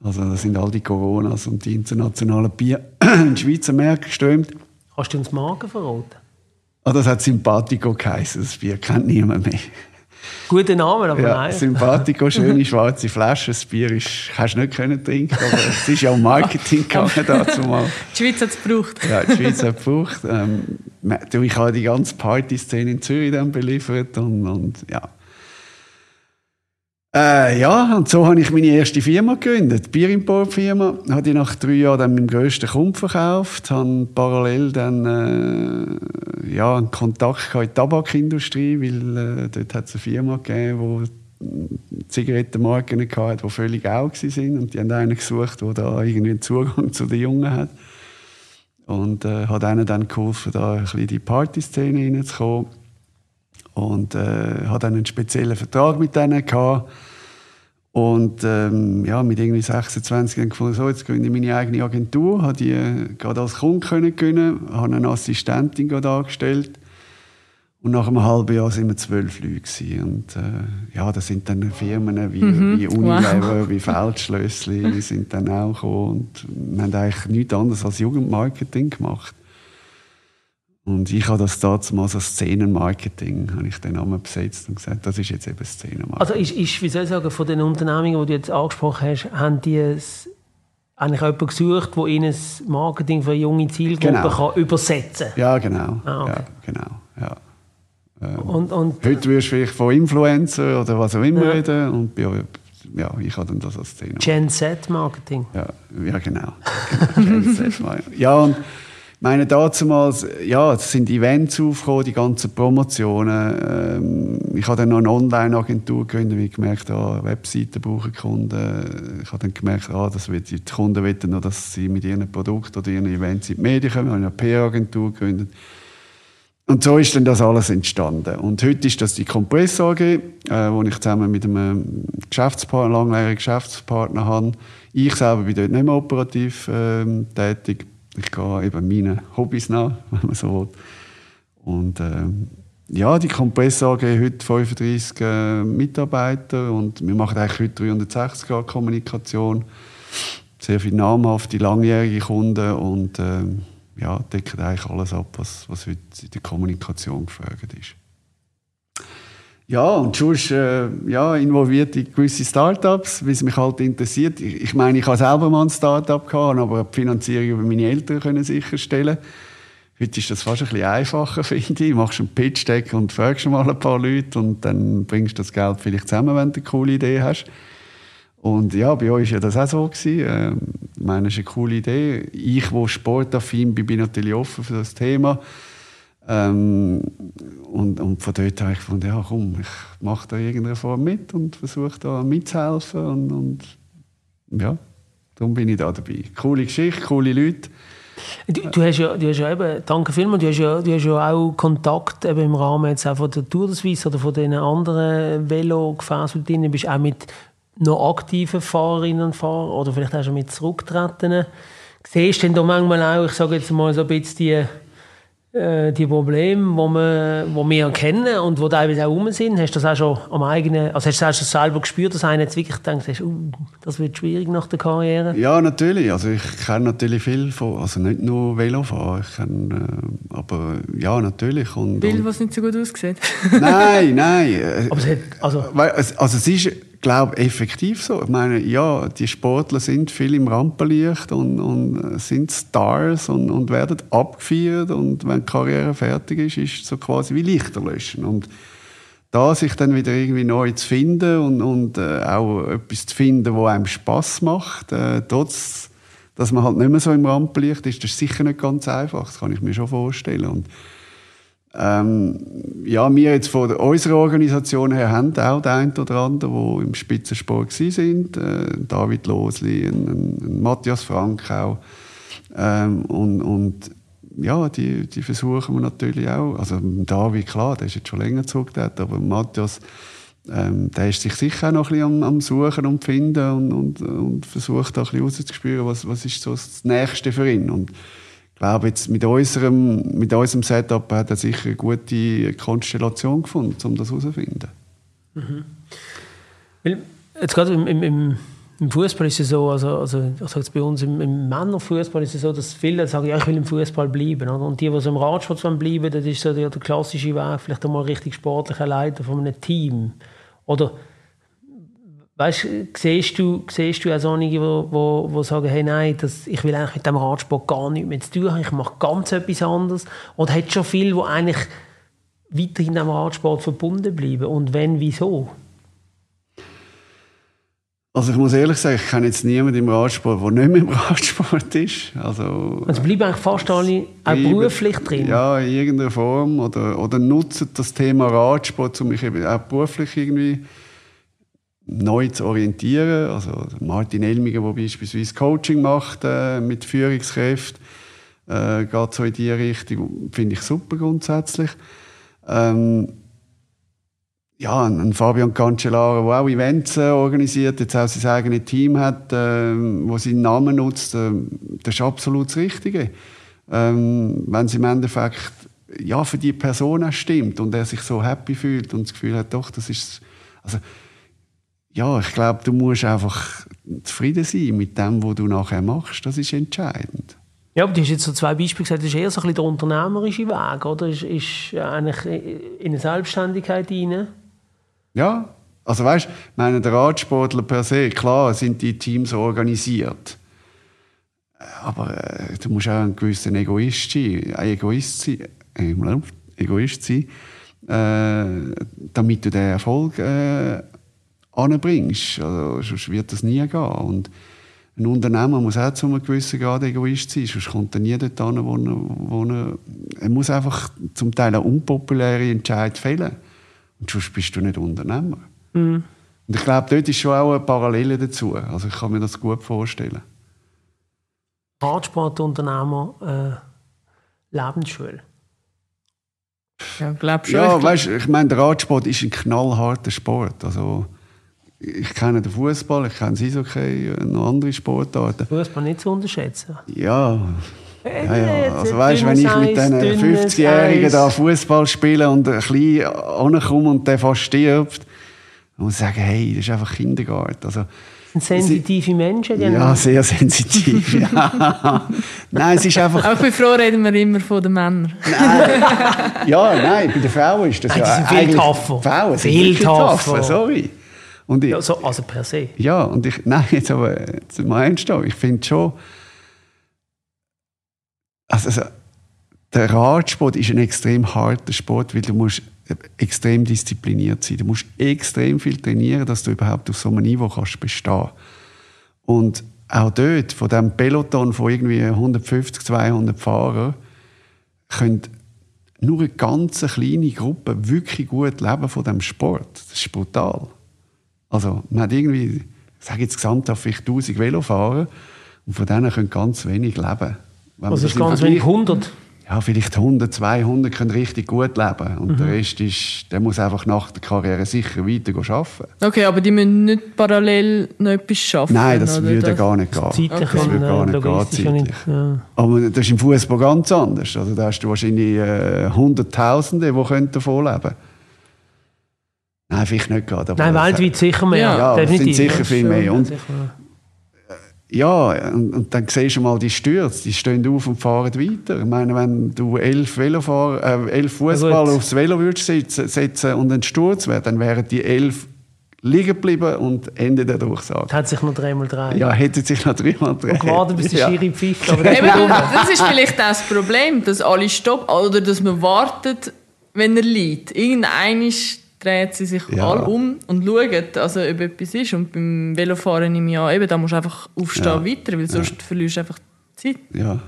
Also da sind all die Coronas und die internationalen Bier *clears throat* in den Schweizer Märkte geströmt. Hast du uns Magen verraten? Ah, das hat Sympathico geheißen, das Bier kennt niemand mehr. Guter Name, aber Ja, nein. Sympathico, *laughs* schöne schwarze Flasche. Das Bier ist, hast du nicht können trinken, aber es ist ja um Marketing *laughs* gegangen dazu mal. Die Schweiz hat es gebraucht. Ja, die Schweiz hat gebraucht. Ähm, ich habe die ganze Partyszene in Zürich dann beliefert und, und ja. Äh, ja, und so habe ich meine erste Firma gegründet, die Bierimport-Firma. Habe ich nach drei Jahren dann meinem grössten Kunden verkauft, habe parallel dann äh, ja, einen Kontakt in die Tabakindustrie, weil äh, dort hat es eine Firma gegeben, die Zigarettenmarken hatte, die völlig auch waren. Und die haben einen gesucht, der da irgendwie einen Zugang zu den Jungen hat. Und äh, hat ihnen dann geholfen, da ein bisschen in die Partyszene reinzukommen. Und äh, hat einen speziellen Vertrag mit denen gehabt. Und ähm, ja, mit irgendwie 26 dann gefunden, so, jetzt gründe ich meine eigene Agentur. Habe die äh, gerade als Kunde können gewinnen, habe eine Assistentin gerade angestellt. Und nach einem halben Jahr sind wir zwölf Leute gewesen. Und äh, ja, das sind dann Firmen wie, wie Unilever, wie Feldschlössli, die *laughs* sind dann auch gekommen. Und wir haben eigentlich nichts anderes als Jugendmarketing gemacht. Und ich habe das damals als Szenenmarketing habe ich den Namen besetzt und gesagt, das ist jetzt eben Szenenmarketing. Also ist, ist, wie soll ich sagen, von den Unternehmungen, die du jetzt angesprochen hast, haben die es eigentlich jemanden gesucht, der ihnen das Marketing für junge Zielgruppe Genau. kann übersetzen kann? ja, genau. Ah, okay. ja, genau ja. Und, und, Heute wirst du vielleicht von Influencer oder was auch immer Ja. reden. Und ja, ich habe dann das als Szene. Gen Z-Marketing. Ja, ja genau. genau. das mal. ja, und meine damals, ja, es sind Events aufgekommen, die ganzen Promotionen. Ähm, ich habe dann noch eine Online-Agentur gegründet, weil ich gemerkt habe, Webseiten brauchen Kunden. Ich habe dann gemerkt, ah, das wird, die Kunden wollen noch, dass sie mit ihren Produkten oder ihren Events in die Medien kommen. Ich habe eine PR-Agentur gegründet. Und so ist dann das alles entstanden. Und heute ist das die Compress AG, äh, wo ich zusammen mit einem Geschäftspartner, langjährigen Geschäftspartner habe. Ich selber bin dort nicht mehr operativ ähm, tätig. Ich gehe eben meinen Hobbys nach, *laughs* wenn man so will. Und ähm, ja, die Compress AG hat heute 35 äh, Mitarbeiter und wir machen eigentlich heute 360 Grad Kommunikation. Sehr viele namhafte, langjährige Kunden und ähm, ja, decken eigentlich alles ab, was, was heute in der Kommunikation gefragt ist. Ja, und sonst äh, ja, involviert in gewisse Startups, weil es mich halt interessiert. Ich, ich meine, ich habe selber mal ein Startup gehabt, aber die Finanzierung über meine Eltern können sicherstellen. Heute ist das fast ein bisschen einfacher, *laughs* finde ich. Du machst einen Pitch-Deck und fragst mal ein paar Leute und dann bringst du das Geld vielleicht zusammen, wenn du eine coole Idee hast. Und ja, bei euch war ja das auch so. Gewesen. Ähm, ich meine, das ist eine coole Idee. Ich, wo sportaffin bin, bin natürlich offen für das Thema. Ähm, und, und von dort habe ich gefunden, ja komm, ich mache da irgendeine Form mit und versuche da mitzuhelfen. Und, und ja, darum bin ich da dabei. Coole Geschichte, coole Leute. Du, du, hast ja, du hast ja eben, danke vielmals, du hast ja, du hast ja auch Kontakt eben im Rahmen jetzt auch von der Tour de Suisse oder von den anderen drin bist, auch mit noch aktiven Fahrerinnen und Fahrern oder vielleicht auch schon mit Zurücktretenden. Siehst du denn da manchmal auch, ich sage jetzt mal so ein bisschen die, die Probleme, die wir, wo wir kennen und die teilweise auch rum sind? Hast du das auch schon am eigenen, also hast du das auch schon selber gespürt, dass einer jetzt wirklich denkt, hast, uh, das wird schwierig nach der Karriere? Ja, natürlich. Also ich kenne natürlich viel von, also nicht nur Velofahren, ich kenne, äh, aber ja, natürlich. Und, Bild, und, was nicht so gut aussieht. nein, *laughs* nein. äh, Aber es hat, also, Also es ist, glaube effektiv so. Ich meine, ja, die Sportler sind viel im Rampenlicht und, und äh, sind Stars und, und werden abgefeiert und wenn die Karriere fertig ist, ist es so quasi wie Lichter löschen. Und da sich dann wieder irgendwie neu zu finden und, und äh, auch etwas zu finden, wo einem Spaß macht, äh, trotz, dass man halt nicht mehr so im Rampenlicht ist, das ist sicher nicht ganz einfach. Das kann ich mir schon vorstellen. Und ähm, ja, wir jetzt von unserer Organisation her haben auch den einen oder anderen, der im Spitzensport sind. Äh, David Losli, ein, ein Matthias Frank auch. Ähm, und, und ja, die, die versuchen wir natürlich auch. Also David, klar, der ist jetzt schon länger zurückgetreten, aber Matthias, ähm, der ist sich sicher auch noch ein bisschen am, am Suchen und Finden und, und, und versucht auch ein bisschen rauszuspüren, was, was ist so das Nächste für ihn. Und ich glaube jetzt mit unserem, mit unserem Setup hat er sicher eine gute Konstellation gefunden, um das herauszufinden. Mhm. jetzt gerade im, im, im Fußball ist es so, also, also ich sage bei uns im, im Männerfußball ist es so, dass viele sagen, ja, ich will im Fußball bleiben. Oder? Und die, die so im Radsport bleiben, das ist so der, der klassische Weg, vielleicht einmal richtig sportlicher Leiter von einem Team. Oder weißt, siehst du, siehst du auch so einige, die wo, wo, wo sagen, hey, nein, das, ich will eigentlich mit dem Radsport gar nichts mehr zu tun haben, ich mache ganz etwas anderes. Oder hat schon viele, die eigentlich weiterhin am Radsport verbunden bleiben? Und wenn, wieso? Also ich muss ehrlich sagen, ich kenne jetzt niemanden im Radsport, der nicht mehr im Radsport ist. Also, also bleiben eigentlich fast alle auch beruflich drin? Ja, in irgendeiner Form. Oder, oder nutzen das Thema Radsport, um mich eben auch beruflich irgendwie neu zu orientieren. Also Martin Elmiger, der beispielsweise Coaching macht äh, mit Führungskräften, äh, geht so in diese Richtung. Finde ich super grundsätzlich. Ähm, ja, ein Fabian Cancellara, der auch Events äh, organisiert, jetzt auch sein eigenes Team hat, äh, wo seinen Namen nutzt, äh, das ist absolut das Richtige. Ähm, wenn es im Endeffekt ja, für die Person auch stimmt und er sich so happy fühlt und das Gefühl hat, doch, das ist... Also, ja, ich glaube, du musst einfach zufrieden sein mit dem, was du nachher machst. Das ist entscheidend. Ja, aber du hast jetzt so zwei Beispiele gesagt, das ist eher so ein bisschen der unternehmerische Weg, oder? Ist, ist eigentlich in eine Selbstständigkeit hinein? Ja, also weißt, du, meine der Radsportler per se, klar sind die Teams organisiert, aber äh, du musst auch ein gewisser Egoist sein, ein Egoist sein, äh, Egoist sein, äh, damit du den Erfolg äh, anbringst. Also, sonst wird das nie gehen. Und ein Unternehmer muss auch zu einem gewissen Grad Egoist sein, sonst kommt er nie dort hin, wo er, wo er, er muss einfach zum Teil auch unpopuläre Entscheidungen fällen. Und sonst bist du nicht Unternehmer. Mhm. Und ich glaube, dort ist schon auch eine Parallele dazu. Also ich kann mir das gut vorstellen. Radsportunternehmer, äh, Lebensschule. Ja, glaub schon. Ja, weißt, ich meine, der Radsport ist ein knallharter Sport. Also ich kenne den Fußball, ich kenne das Eishockey, noch andere Sportarten. Fußball nicht zu unterschätzen. Ja. Ja, ja. Also weißt, wenn ich mit diesen 50-Jährigen da Fußball spiele und ein bisschen ankomme und der fast stirbt, muss ich sagen, hey, das ist einfach Kindergarten. Also, sensitive Menschen? Die ja, sehr sensitiv. ja. *laughs* Nein, es ist einfach... Auch bei Frauen reden wir immer von den Männern. Nein. Ja, nein, bei den Frauen ist das nein, ja sind viel tougher. Frauen sind viel tougher, sorry. Und ich, ja, so, also per se. Ja, und ich, *laughs* nein, jetzt aber, jetzt mal einstehen. Ich finde schon, also, also, der Radsport ist ein extrem harter Sport, weil du musst extrem diszipliniert sein. Du musst extrem viel trainieren, dass du überhaupt auf so einem Niveau kannst bestehen. Und auch dort, von diesem Peloton von irgendwie 150, 200 Fahrern, können nur eine ganz kleine Gruppe wirklich gut leben von diesem Sport. Das ist brutal. Also, man hat irgendwie, ich sage jetzt gesamthaft vielleicht 1000 Velofahrer und von denen können ganz wenig leben. Wenn Was ist ganz wenig? 100? Ja, vielleicht 100, 200 können richtig gut leben. Und mhm. der Rest ist, der muss einfach nach der Karriere sicher weiter arbeiten. Okay, aber die müssen nicht parallel noch etwas arbeiten? Nein, das würde das? gar nicht gehen. Zeitlich okay. Das würde gar nicht gehen, nicht, ja. Aber das ist im Fußball ganz anders. Also da hast du wahrscheinlich äh, Hunderttausende, die können davon leben können. Nein, vielleicht nicht gerade. Nein, weltweit sicher mehr. Ja, ja sind sicher viel mehr. Und, ja, und, und, dann siehst du mal die Stürze, die stehen auf und fahren weiter. Ich meine, wenn du elf, Velofahrer, äh, elf Fußballer aufs Velo würdest setzen, setzen und ein Sturz wäre, dann wären die elf liegen geblieben und Ende der Durchsage. Hat sich noch dreimal drehen. Ja, hätte sich noch dreimal drehen. Und gewartet, bis der ja. Schiri pfeift. Aber *laughs* das ist vielleicht das Problem, dass alle stoppen oder dass man wartet, wenn er liegt. Irgendein ist drehen sie sich ja. alle um und schauen, also, ob etwas ist. Und beim Velofahren im Jahr, eben, da musst du einfach aufstehen ja. weiter, weil sonst ja. verlierst du einfach Zeit. Ja,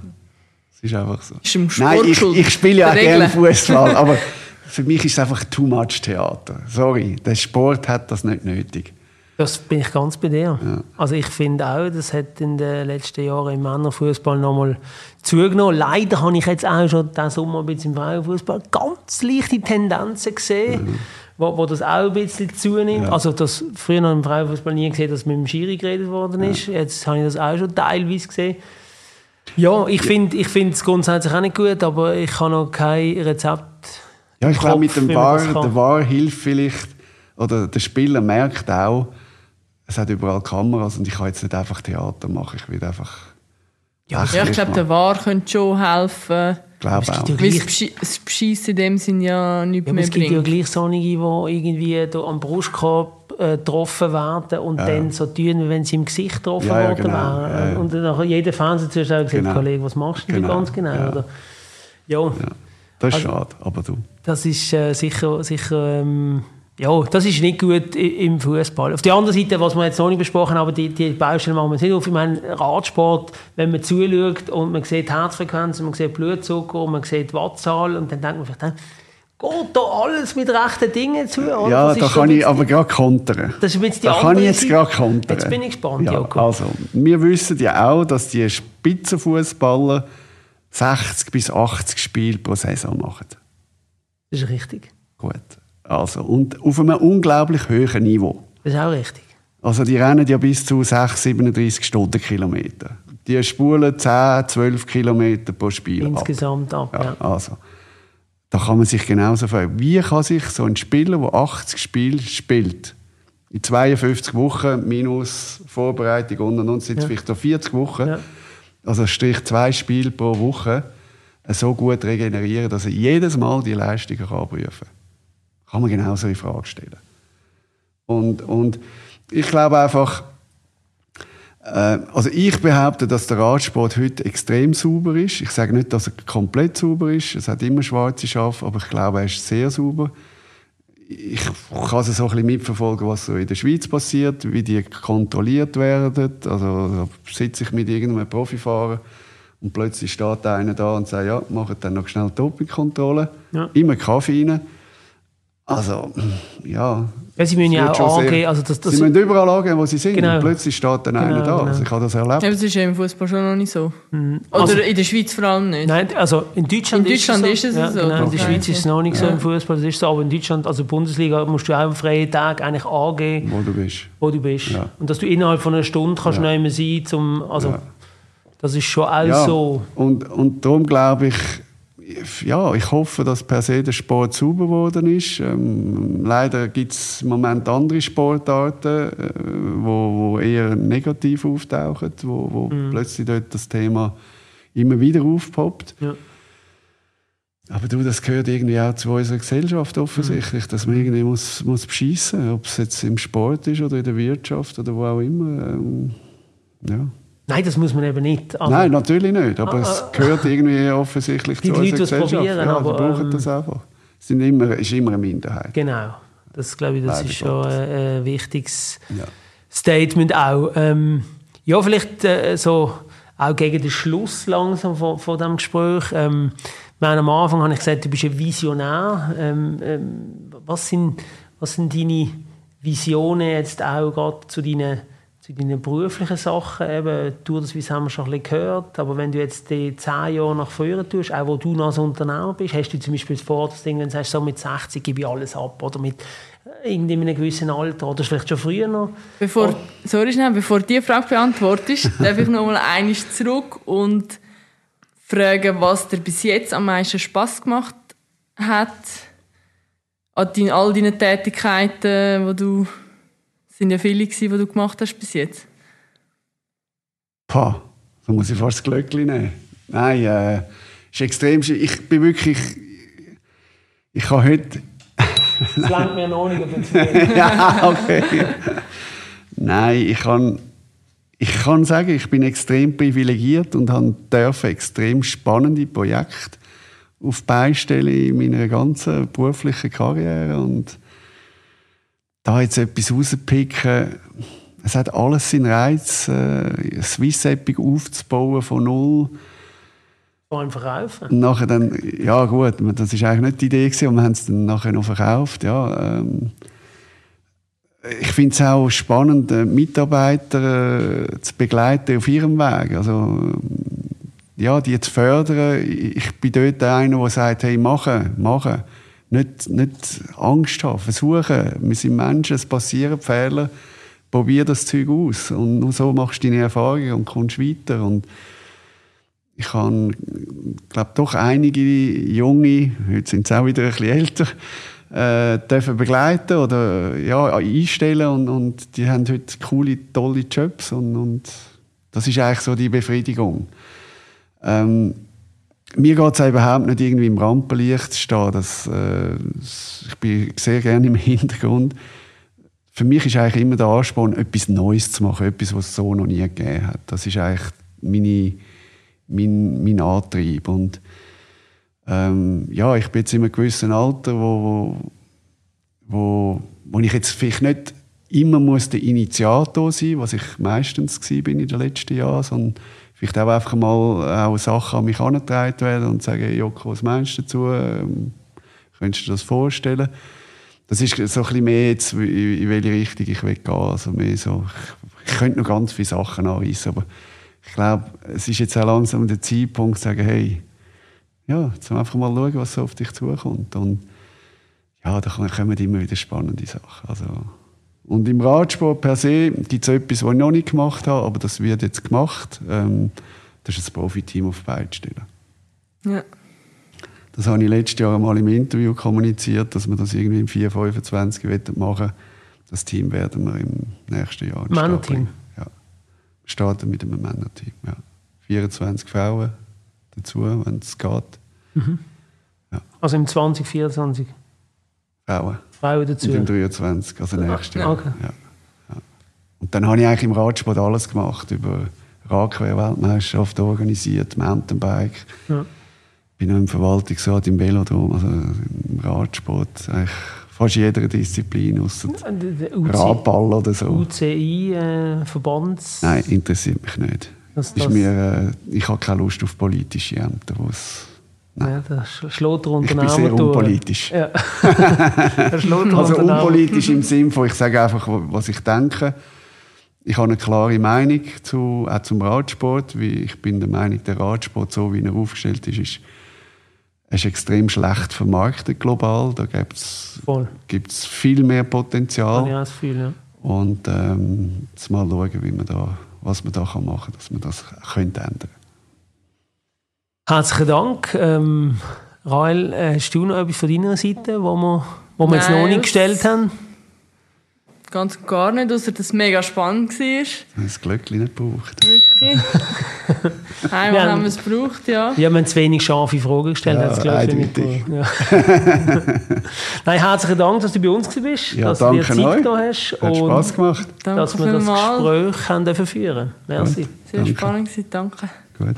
es ist einfach so. Ist im Sport Nein, ich, ich spiele ja gerne Fußball, *laughs* aber für mich ist es einfach too much Theater. Sorry, der Sport hat das nicht nötig. Das bin ich ganz bei dir. Ja. Also ich finde auch, das hat in den letzten Jahren im Männerfußball nochmal zugenommen. Leider habe ich jetzt auch schon diesen Sommer ein bisschen im Frauenfußball ganz leichte Tendenzen gesehen. Mhm wo, wo das auch ein bisschen zunimmt. Ja. Also das früher noch im Frauenfußball nie gesehen, dass mit dem Schiri geredet worden ist. Ja. Jetzt habe ich das auch schon teilweise gesehen. Ja, ich finde ich es grundsätzlich auch nicht gut, aber ich habe noch kein Rezept. Ja, ich glaube, mit dem VAR, kann. der VAR hilft vielleicht, oder der Spieler merkt auch, es hat überall Kameras und ich kann jetzt nicht einfach Theater machen, ich will einfach Ja, Ja, ich glaube, der VAR könnte schon helfen. Glaube es auch. gibt ja gleich- das Beschi- das Beschissen in dem Sinn ja nichts Ja, mehr es gibt ja gleich solche, die irgendwie da am Brustkorb äh, getroffen werden und dann so tun, wie wenn sie im Gesicht getroffen Ja, ja, worden genau. wären. Ja, ja. Und dann nachher jeder Fernsehzuschauer sagt, Genau. Kollege, was machst du denn Genau. ganz genau? Ja. Oder? Ja, Ja, das ist Also- schade, aber du. das ist äh, sicher, sicher ähm, ja, das ist nicht gut im Fußball. Auf der anderen Seite, was wir jetzt noch nicht besprochen haben, aber die, die Baustelle machen wir jetzt nicht auf. Ich meine, Radsport, wenn man zuschaut und man sieht Herzfrequenz, und man sieht Blutzucker, und man sieht Wattzahl und dann denkt man vielleicht, geht da alles mit rechten Dingen zu? Oder? Ja, da kann ich aber gerade kontern. Das ist bisschen die Da kann ich jetzt gerade kontern. Jetzt bin ich gespannt, ja, Jakob. Also, wir wissen ja auch, dass die Spitzenfußballer 60 bis 80 Spiele pro Saison machen. Das ist richtig. Gut. Also, und auf einem unglaublich hohen Niveau. Das ist auch richtig. Also die rennen ja bis zu 6, 37 Stundenkilometer. Die spulen 10, 12 Kilometer pro Spiel ab. Insgesamt ab. Ja, Ja. also, da kann man sich genauso fragen, wie kann sich so ein Spieler, der 80 Spiele spielt, in 52 Wochen minus Vorbereitung und und und, sind es Ja. vielleicht noch 40 Wochen, Ja. also Strich zwei Spiele pro Woche, so gut regenerieren, dass er jedes Mal die Leistungen kann abrufen kann. Kann man genauso in Frage stellen. Und, und ich glaube einfach, äh, also ich behaupte, dass der Radsport heute extrem sauber ist. Ich sage nicht, dass er komplett sauber ist. Es hat immer schwarze Schafe, aber ich glaube, er ist sehr sauber. Ich kann also so ein bisschen mitverfolgen, was so in der Schweiz passiert, wie die kontrolliert werden. Also da sitze ich mit irgendeinem Profifahrer und plötzlich steht einer da und sagt, ja, macht dann noch schnell Dopingkontrolle. Ja. Immer Kaffee rein. Also, ja. Ja, sie müssen es ja auch angehen. Also das, das, Sie müssen überall angehen, wo sie sind. Genau. Und plötzlich steht dann einer Genau, da. genau. Also ich habe das erlebt. Ja, aber das ist ja im Fußball schon noch nicht so. Oder Also- in der Schweiz vor allem nicht. Nein, also in Deutschland, In Deutschland ist ist es so. es so. Ja, genau. In der Schweiz ist es noch nicht so im Fußball, das ist so. Aber in Deutschland, also Bundesliga, musst du auch am freien Tag eigentlich angeben, Wo du bist. wo du bist. Ja. Und dass du innerhalb von einer Stunde kannst Ja. ja. sein, zum, also Ja. das ist schon auch Ja, so. und, und darum glaube ich, ja, ich hoffe, dass per se der Sport sauber geworden ist. Ähm, leider gibt es im Moment andere Sportarten, äh, wo, wo eher negativ auftauchen, wo, wo plötzlich dort das Thema immer wieder aufpoppt. Ja. Aber du, das gehört irgendwie auch zu unserer Gesellschaft offensichtlich, dass man irgendwie muss, muss beschissen, ob es jetzt im Sport ist oder in der Wirtschaft oder wo auch immer. Ähm, ja. Nein, das muss man eben nicht. Aber Nein, natürlich nicht, aber Ah, es gehört irgendwie offensichtlich Die zu Leute, unserer die es Gesellschaft. probieren, ja, aber, die brauchen ähm, das einfach. Es sind immer, ist immer eine Minderheit. Genau. Das glaube ich, das Leider ist schon Gottes. ein, wichtiges Ja. Statement auch. Ähm, ja, vielleicht äh, so auch gegen den Schluss langsam von, von diesem Gespräch. Ähm, meine, am Anfang habe ich gesagt, du bist ein Visionär. Ähm, ähm, was, sind, was sind deine Visionen jetzt auch gerade zu deinen, zu deinen beruflichen Sachen? Eben, Tour das haben wir schon ein bisschen gehört, aber wenn du jetzt die zehn Jahre nach vorne tust, auch wo du noch als Unternehmer bist, hast du zum Beispiel vor, das Ding, wenn du sagst, so mit 60 gebe ich alles ab oder mit äh, irgendwie in einem gewissen Alter oder vielleicht schon früher noch? Bevor, sorry schnell, bevor du die Frage beantwortest, *laughs* darf ich noch mal einmal zurück und fragen, was dir bis jetzt am meisten Spaß gemacht hat an all deinen Tätigkeiten, wo du es sind ja viele gewesen, die du gemacht hast bis jetzt. Pah, da muss ich fast das Glöckchen nehmen. Nein, äh, ist extrem. Ich bin wirklich, ich habe heute *laughs* Das langt mir noch nicht *laughs* ja, okay. Nein, ich kann, ich kann sagen, ich bin extrem privilegiert und habe dürfen extrem spannende Projekte auf stellen in meiner ganzen beruflichen Karriere und da jetzt etwas rauspicken, es hat alles seinen Reiz, äh, Swiss Epic aufzubauen von null. Vor allem verkaufen. Nachher dann, ja gut, das ist eigentlich nicht die Idee gewesen, und wir haben es dann nachher noch verkauft, ja. Ähm, ich finde es auch spannend, äh, Mitarbeiter äh, zu begleiten auf ihrem Weg. Also, ja, die zu fördern. Ich bin dort einer, der sagt, hey, machen, machen. Nicht, nicht Angst haben, versuchen. Wir sind Menschen, es passieren Fehler. Probier das Zeug aus. Und nur so machst du deine Erfahrungen und kommst weiter. Und ich habe, glaube doch einige junge, heute sind sie auch wieder ein bisschen älter, äh, dürfen begleiten oder ja, einstellen und, und die haben heute coole, tolle Jobs und, und das ist eigentlich so die Befriedigung. Ähm, mir geht es überhaupt nicht irgendwie im Rampenlicht stehen. Das, äh, ich bin sehr gerne im *laughs* Hintergrund. Für mich ist eigentlich immer der Ansporn, etwas Neues zu machen, etwas, was es so noch nie gegeben hat. Das ist eigentlich meine, mein, mein Antrieb. Und ähm, ja, ich bin jetzt in einem gewissen Alter, wo, wo, wo ich jetzt vielleicht nicht immer muss der Initiator sein, was ich meistens bin in den letzten Jahren, sondern vielleicht auch einfach mal auch Sachen an mich herangetragen werden und sagen, Joko, was meinst du dazu? Ähm, könntest du dir das vorstellen? Das ist so ein bisschen mehr jetzt, in welche Richtung ich will gehen. Also mehr so, ich, ich könnte noch ganz viele Sachen anweisen, aber ich glaube, es ist jetzt auch langsam der Zeitpunkt zu sagen, hey, ja, jetzt einfach mal schauen, was so auf dich zukommt. Und ja, da kommen immer wieder spannende Sachen. Also, und im Radsport per se gibt es etwas, was ich noch nicht gemacht habe, aber das wird jetzt gemacht. Ähm, das ist ein Profiteam auf beide stellen. Ja. Das habe ich letztes Jahr einmal im Interview kommuniziert, dass wir das irgendwie im 425 machen wollen. Das Team werden wir im nächsten Jahr Männerteam? Ja. Wir starten mit einem Männerteam, ja. 24 Frauen dazu, wenn es geht. Mhm. Ja. Also im 2024? Frauen. Frauen dazu? Und im 23, also nächstes Jahr. Okay. Ja. Ja. Und dann habe ich eigentlich im Radsport alles gemacht, über Radquer-Weltmeisterschaft organisiert, Mountainbike. Ja. Bin auch im Verwaltungsrat im Velodrom, also im Radsport, eigentlich fast jeder Disziplin, außer Radball oder so. UCI-Verbands? Äh, Nein, interessiert mich nicht. Das, das ist mir, äh, ich habe keine Lust auf politische Ämter, wo es ja, das schlägt der Ich bin sehr unpolitisch. Ja. *laughs* *laughs* also unpolitisch im Sinne von, ich sage einfach, was ich denke. Ich habe eine klare Meinung zu, auch zum Radsport. Ich bin der Meinung, der Radsport, so wie er aufgestellt ist, ist, ist extrem schlecht vermarktet global. Da gibt es viel mehr Potenzial. Ja, viel, ja. Und ähm, jetzt mal schauen, wie man da, was man da machen kann, dass man das könnte ändern Herzlichen Dank. Ähm, Rael, äh, hast du noch etwas von deiner Seite, wo wir, wo wir jetzt noch nicht gestellt haben? Ganz und gar nicht, außer dass es mega spannend war. Das Glöckchen nicht gebraucht. Wirklich? *laughs* Einmal haben, wir es gebraucht, ja. Wir haben zu wenig scharfe Fragen gestellt. Ja, das Glöckchen nicht Ja. *laughs* Nein, herzlichen Dank, dass du bei uns bist, ja, dass du dir Zeit da hast. Hat Spass gemacht. Danke dass wir das Gespräch haben führen Merci. Sehr danke. spannend danke. Gut.